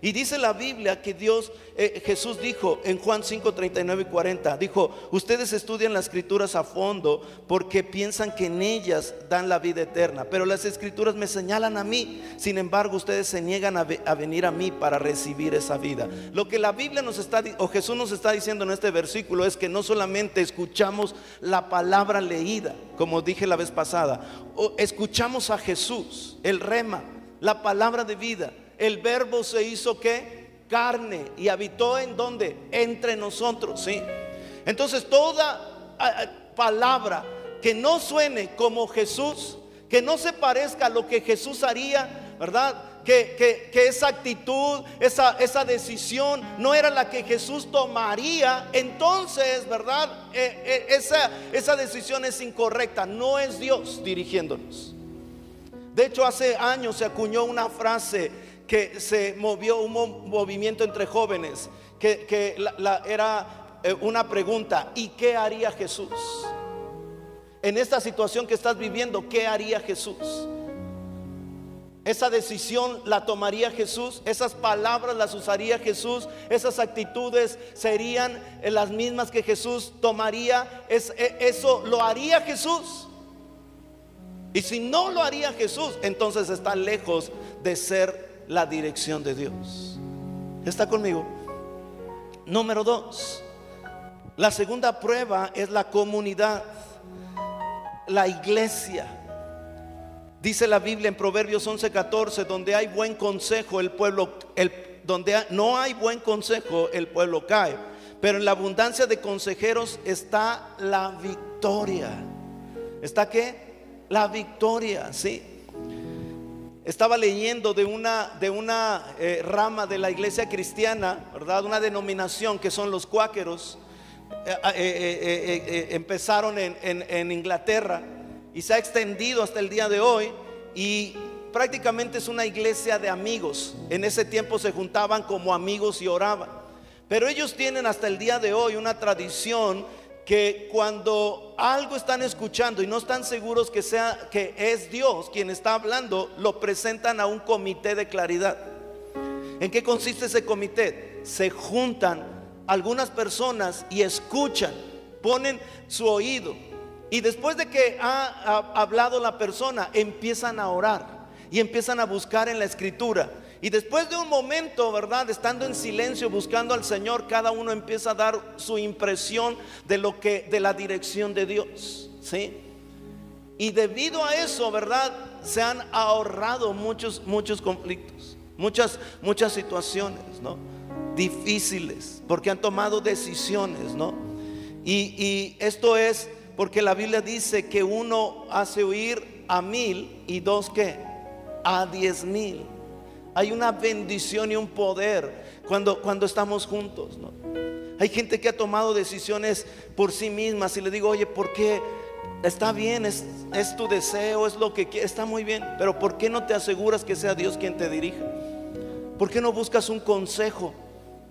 S3: Y dice la Biblia que Dios, eh, Jesús dijo en Juan 5, 39 y 40, dijo, ustedes estudian las escrituras a fondo porque piensan que en ellas dan la vida eterna, pero las escrituras me señalan a mí, sin embargo ustedes se niegan a, a venir a mí para recibir esa vida. Lo que la Biblia nos está, o Jesús nos está diciendo en este versículo es que no solamente escuchamos la palabra leída, como dije la vez pasada, o escuchamos a Jesús, el rema, la palabra de vida el verbo se hizo que carne y habitó en donde? Entre nosotros, ¿sí? Entonces toda palabra que no suene como Jesús, que no se parezca a lo que Jesús haría, ¿verdad? Que, esa actitud, esa, esa, decisión no era la que Jesús tomaría, entonces, ¿verdad? Eh, eh, esa, esa decisión es incorrecta, no es Dios dirigiéndonos. De hecho, hace años se acuñó una frase que se movió un movimiento entre jóvenes, que, era eh, una pregunta, ¿y qué haría Jesús? En esta situación que estás viviendo, ¿qué haría Jesús? Esa decisión la tomaría Jesús, esas palabras las usaría Jesús, esas actitudes serían las mismas que Jesús tomaría, es, e, eso lo haría Jesús. Y si no lo haría Jesús, entonces está lejos de ser la dirección de Dios. ¿Está conmigo? Número dos. La segunda prueba es la comunidad, la iglesia. Dice la Biblia en Proverbios 11:14, donde hay buen consejo, el pueblo, el, donde no hay buen consejo, el pueblo cae. Pero en la abundancia de consejeros está la victoria. ¿Está qué? La victoria, ¿sí? Estaba leyendo de una, de una eh, rama de la iglesia cristiana, ¿verdad? Una denominación que son los cuáqueros. Eh, eh, empezaron en, en Inglaterra y se ha extendido hasta el día de hoy y prácticamente es una iglesia de amigos. En ese tiempo se juntaban como amigos y oraban. Pero ellos tienen hasta el día de hoy una tradición que cuando algo están escuchando y no están seguros que sea que es Dios quien está hablando, lo presentan a un comité de claridad. ¿En qué consiste ese comité? Se juntan algunas personas y escuchan, ponen su oído y después de que ha, hablado la persona, empiezan a orar y empiezan a buscar en la escritura y después de un momento, ¿verdad? Estando en silencio buscando al Señor, cada uno empieza a dar su impresión de lo que de la dirección de Dios, ¿sí? Y debido a eso, ¿verdad? Se han ahorrado muchos muchos conflictos, muchas muchas situaciones, ¿no? Difíciles, porque han tomado decisiones, ¿no? Y, y esto es porque la Biblia dice que uno hace huir a mil y dos que a diez mil hay una bendición y un poder cuando, cuando estamos juntos. Hay gente que ha tomado decisiones por sí mismas y le digo, oye, ¿por qué? Está bien, es, es tu deseo, es lo que quieres, está muy bien, pero ¿por qué no te aseguras que sea Dios quien te dirija? ¿Por qué no buscas un consejo?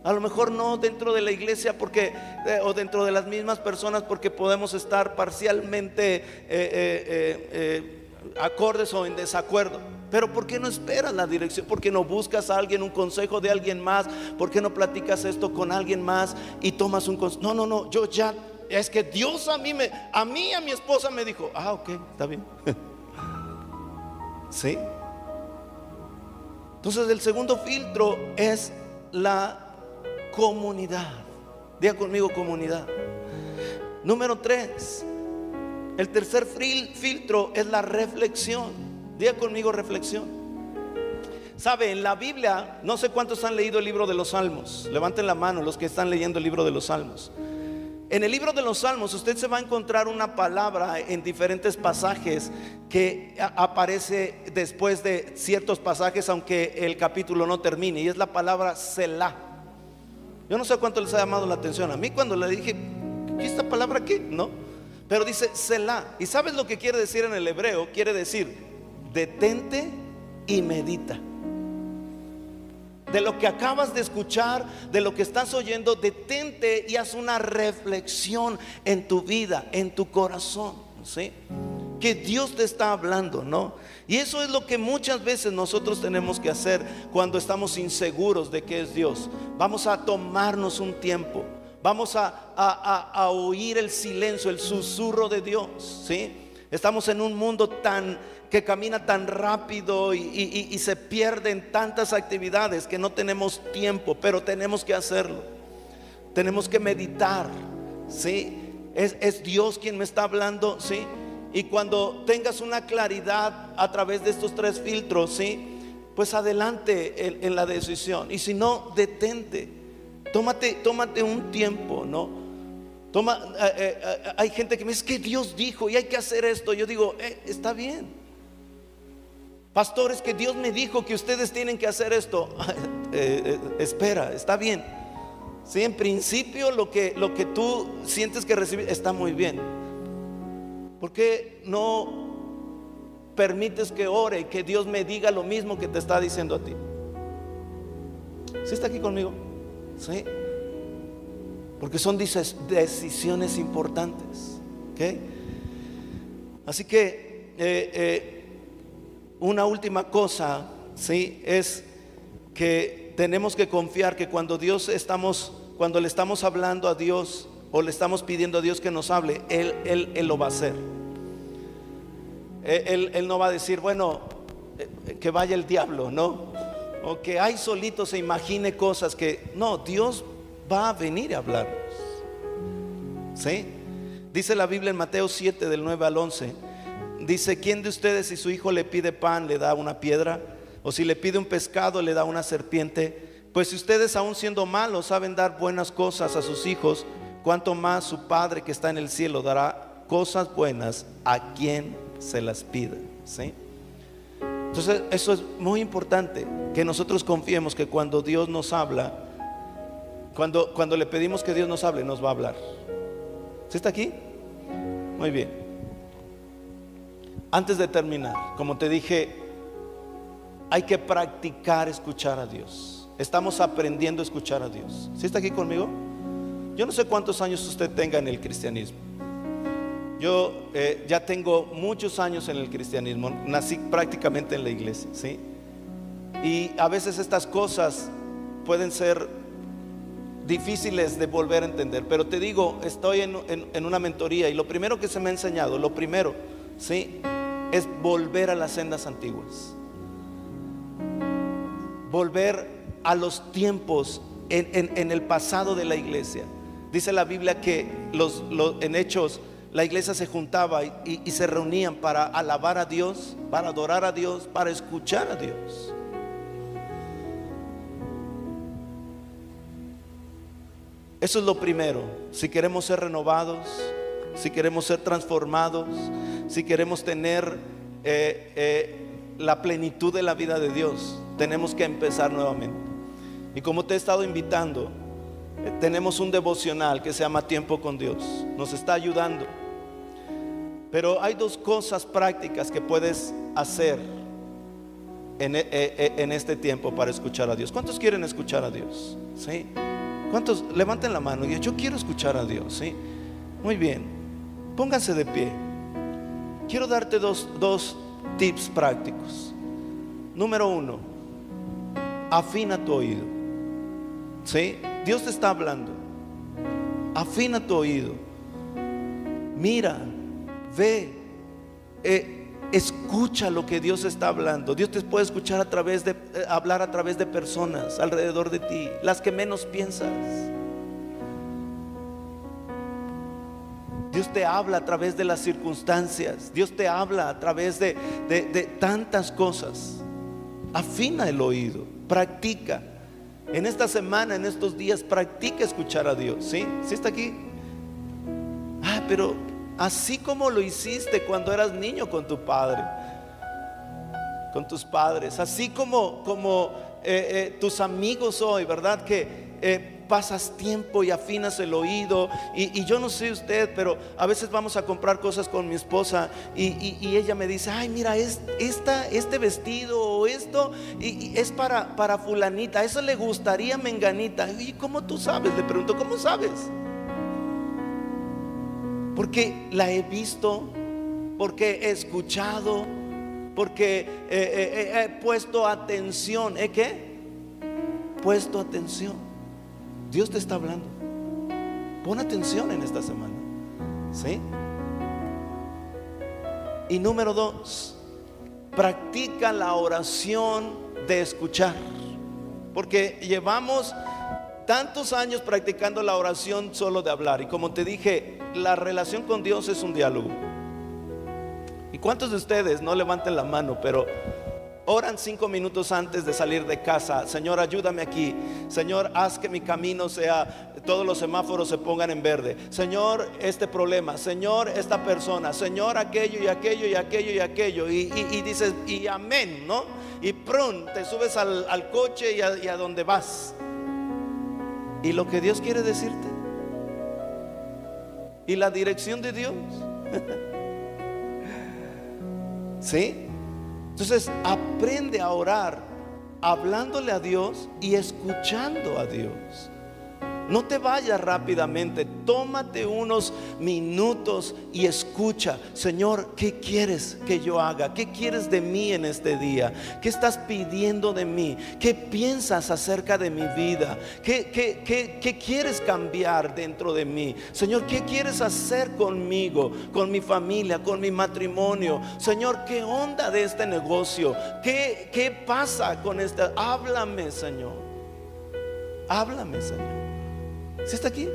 S3: A lo mejor no dentro de la iglesia porque, eh, o dentro de las mismas personas porque podemos estar parcialmente eh, eh, acordes o en desacuerdo. Pero ¿por qué no esperas la dirección? ¿Por qué no buscas a alguien, un consejo de alguien más? ¿Por qué no platicas esto con alguien más y tomas un consejo? No, no, no, yo ya, es que Dios a mí me, a mí, a mi esposa me dijo, ah, ok, está bien. ¿Sí? Entonces el segundo filtro es la comunidad. Diga conmigo comunidad. Número tres, el tercer filtro es la reflexión. Diga conmigo reflexión. Sabe, en la Biblia, no sé cuántos han leído el libro de los Salmos. Levanten la mano los que están leyendo el libro de los Salmos. En el libro de los Salmos usted se va a encontrar una palabra en diferentes pasajes que aparece después de ciertos pasajes, aunque el capítulo no termine, y es la palabra Selah. Yo no sé cuánto les ha llamado la atención. A mí cuando le dije, ¿qué esta palabra qué? ¿No? Pero dice Selah. ¿Y sabes lo que quiere decir en el hebreo? Quiere decir detente y medita. De lo que acabas de escuchar, de lo que estás oyendo, detente y haz una reflexión en tu vida, en tu corazón. ¿sí? Que Dios te está hablando, ¿no? Y eso es lo que muchas veces nosotros tenemos que hacer cuando estamos inseguros de que es Dios. Vamos a tomarnos un tiempo Vamos a, oír el silencio, el susurro de Dios. ¿sí? Estamos en un mundo tan que camina tan rápido y, se pierden tantas actividades que no tenemos tiempo, pero tenemos que hacerlo. Tenemos que meditar. ¿sí? Es, Dios quien me está hablando. ¿sí? Y cuando tengas una claridad a través de estos tres filtros, ¿sí? pues adelante en, en la decisión. Y si no, detente. Tómate, tómate un tiempo, ¿no? Toma, eh, eh, eh, hay gente que me dice que Dios dijo y hay que hacer esto. Yo digo, está bien. Pastores, que Dios me dijo que ustedes tienen que hacer esto. espera, está bien. Sí, en principio lo que, lo que tú sientes que recibir está muy bien. ¿Por qué no permites que ore y que Dios me diga lo mismo que te está diciendo a ti? ¿Sí está aquí conmigo? ¿Sí? Porque son decisiones importantes. Así que eh, eh, una última cosa, ¿sí? Es que tenemos que confiar que cuando Dios estamos, cuando le estamos hablando a Dios o le estamos pidiendo a Dios que nos hable, Él, él, él lo va a hacer. Él, él, no va a decir, bueno, eh, que vaya el diablo, ¿no? o que hay solito se imagine cosas que no, Dios va a venir a hablarnos. ¿Sí? Dice la Biblia en Mateo 7 del 9 al 11. Dice, ¿quién de ustedes si su hijo le pide pan le da una piedra? O si le pide un pescado le da una serpiente? Pues si ustedes aún siendo malos saben dar buenas cosas a sus hijos, cuanto más su Padre que está en el cielo dará cosas buenas a quien se las pida. ¿Sí? Entonces, eso es muy importante, que nosotros confiemos que cuando Dios nos habla, cuando, cuando le pedimos que Dios nos hable, nos va a hablar. ¿Sí está aquí? Muy bien. Antes de terminar, como te dije, hay que practicar escuchar a Dios. Estamos aprendiendo a escuchar a Dios. ¿Sí está aquí conmigo? Yo no sé cuántos años usted tenga en el cristianismo. Yo eh, ya tengo muchos años en el cristianismo, nací prácticamente en la iglesia, ¿sí? Y a veces estas cosas pueden ser difíciles de volver a entender, pero te digo, estoy en, en una mentoría y lo primero que se me ha enseñado, lo primero, ¿sí? Es volver a las sendas antiguas. Volver a los tiempos en, el pasado de la iglesia. Dice la Biblia que en Hechos la iglesia se juntaba y, se reunían para alabar a Dios, para adorar a Dios, para escuchar a Dios. Eso es lo primero. Si queremos ser renovados, si queremos ser transformados, si queremos tener eh, eh, la plenitud de la vida de Dios, tenemos que empezar nuevamente. Y como te he estado invitando, eh, tenemos un devocional que se llama Tiempo con Dios. Nos está ayudando. Pero hay dos cosas prácticas que puedes hacer en, en, este tiempo para escuchar a Dios. ¿Cuántos quieren escuchar a Dios? ¿Sí? ¿Cuántos levanten la mano y yo quiero escuchar a Dios? ¿Sí? Muy bien. Pónganse de pie. Quiero darte dos, dos tips prácticos. Número uno, afina tu oído. ¿Sí? Dios te está hablando. Afina tu oído. Mira, ve, eh, escucha lo que Dios está hablando. Dios te puede escuchar a través de, eh, hablar a través de personas alrededor de ti, las que menos piensas. Dios te habla a través de las circunstancias. Dios te habla a través de, tantas cosas. Afina el oído, practica. En esta semana, en estos días, practica escuchar a Dios. ¿Sí? ¿Sí está aquí? Ah, pero así como lo hiciste cuando eras niño con tu padre, con tus padres, así como, como eh, eh, tus amigos hoy, ¿verdad? Que eh, pasas tiempo y afinas el oído. Y, yo no sé usted, pero a veces vamos a comprar cosas con mi esposa y, ella me dice, ay, mira, es, esta, este vestido o esto y, es para, para fulanita, eso le gustaría menganita. ¿Y cómo tú sabes? Le pregunto, ¿cómo sabes? Porque la he visto, porque he escuchado, porque he puesto atención. ¿Eh qué? Puesto atención. Dios te está hablando. Pon atención en esta semana. ¿Sí? Y número dos, practica la oración de escuchar. Porque llevamos tantos años practicando la oración solo de hablar. Y como te dije, la relación con Dios es un diálogo. ¿Y cuántos de ustedes no levanten la mano, pero Oran cinco minutos antes de salir de casa. Señor, ayúdame aquí. Señor, haz que mi camino sea, todos los semáforos se pongan en verde. Señor, este problema. Señor, esta persona. Señor, aquello y aquello y aquello y aquello. Y, dices, y amén, ¿no? Y prun, te subes al, coche y a, y donde vas. Y lo que Dios quiere decirte. Y la dirección de Dios. ¿Sí? Entonces aprende a orar hablándole a Dios y escuchando a Dios. No te vayas rápidamente, tómate unos minutos y escucha, Señor, ¿qué quieres que yo haga? ¿Qué quieres de mí en este día? ¿Qué estás pidiendo de mí? ¿Qué piensas acerca de mi vida? ¿Qué, quieres cambiar dentro de mí? Señor, ¿qué quieres hacer conmigo, con mi familia, con mi matrimonio? Señor, ¿qué onda de este negocio? ¿Qué, qué pasa con este? Háblame, Señor. Háblame, Señor. ¿Sí está aquí?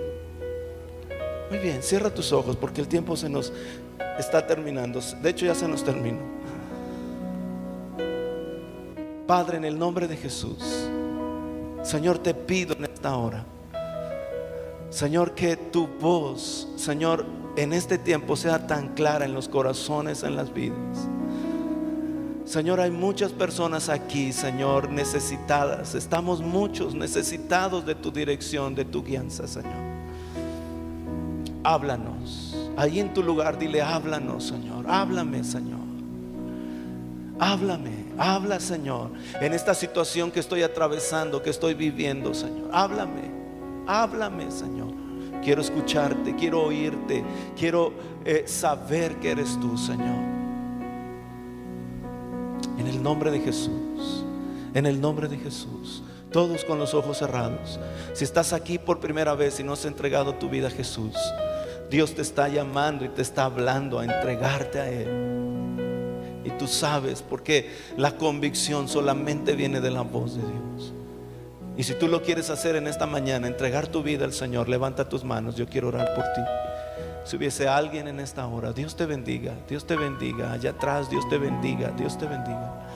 S3: Muy bien, cierra tus ojos porque el tiempo se nos está terminando. De hecho, ya se nos terminó. Padre, en el nombre de Jesús, Señor, te pido en esta hora, Señor, que tu voz, Señor, en este tiempo sea tan clara en los corazones, en las vidas. Señor, hay muchas personas aquí, Señor, necesitadas. Estamos muchos necesitados de tu dirección, de tu guianza, Señor. Háblanos. Ahí en tu lugar, dile, háblanos, Señor. Háblame, Señor. Háblame, habla, Señor. En esta situación que estoy atravesando, que estoy viviendo, Señor. Háblame, háblame, Señor. Quiero escucharte, quiero oírte, quiero eh, saber que eres tú, Señor. En el nombre de Jesús. En el nombre de Jesús. Todos con los ojos cerrados. Si estás aquí por primera vez y no has entregado tu vida a Jesús, Dios te está llamando y te está hablando a entregarte a Él. Y tú sabes, porque la convicción solamente viene de la voz de Dios. Y si tú lo quieres hacer en esta mañana, entregar tu vida al Señor, levanta tus manos, yo quiero orar por ti. Si hubiese alguien en esta hora, Dios te bendiga, Dios te bendiga. Allá atrás, Dios te bendiga, Dios te bendiga.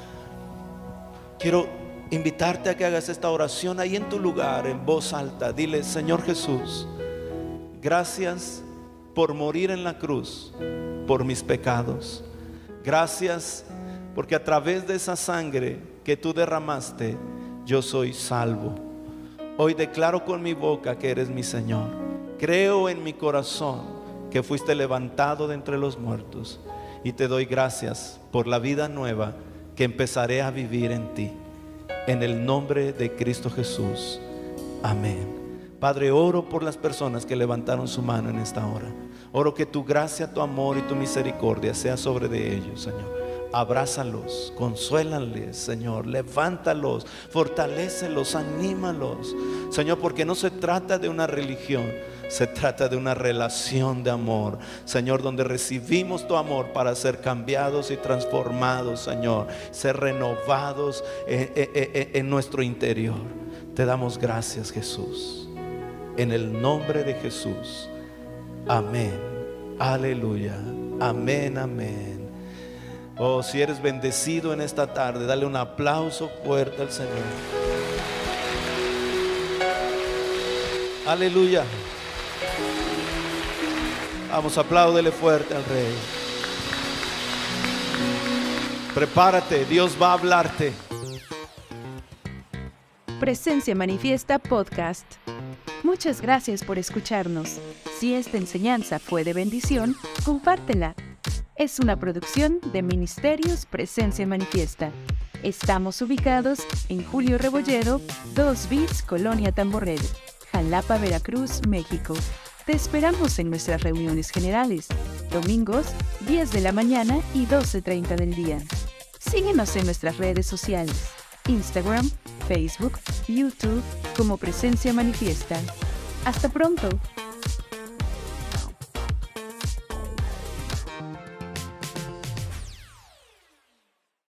S3: Quiero invitarte a que hagas esta oración ahí en tu lugar, en voz alta. Dile, Señor Jesús, gracias por morir en la cruz por mis pecados. Gracias porque a través de esa sangre que tú derramaste, yo soy salvo. Hoy declaro con mi boca que eres mi Señor. Creo en mi corazón que fuiste levantado de entre los muertos. Y te doy gracias por la vida nueva que empezaré a vivir en ti. En el nombre de Cristo Jesús. Amén. Padre, oro por las personas que levantaron su mano en esta hora. Oro que tu gracia, tu amor y tu misericordia sea sobre de ellos, Señor. abrázalos, consuélales, Señor, levántalos, fortalécelos, anímalos, Señor, porque no se trata de una religión, se trata de una relación de amor, Señor, donde recibimos tu amor para ser cambiados y transformados, Señor, ser renovados en, en, en nuestro interior. Te damos gracias, Jesús, en el nombre de Jesús. Amén. Aleluya. Amén, amén. Oh, si eres bendecido en esta tarde, dale un aplauso fuerte al Señor. Aleluya. Vamos, apláudele fuerte al Rey. Prepárate, Dios va a hablarte.
S1: Presencia Manifiesta Podcast. Muchas gracias por escucharnos. Si esta enseñanza fue de bendición, compártela. Es una producción de Ministerios Presencia Manifiesta. Estamos ubicados en Julio Rebolledo, 2 Bits, Colonia Tamborrel, Jalapa, Veracruz, México. Te esperamos en nuestras reuniones generales, domingos, 10 de la mañana y 12.30 del día. Síguenos en nuestras redes sociales, Instagram, Facebook, YouTube como Presencia Manifiesta. Hasta pronto.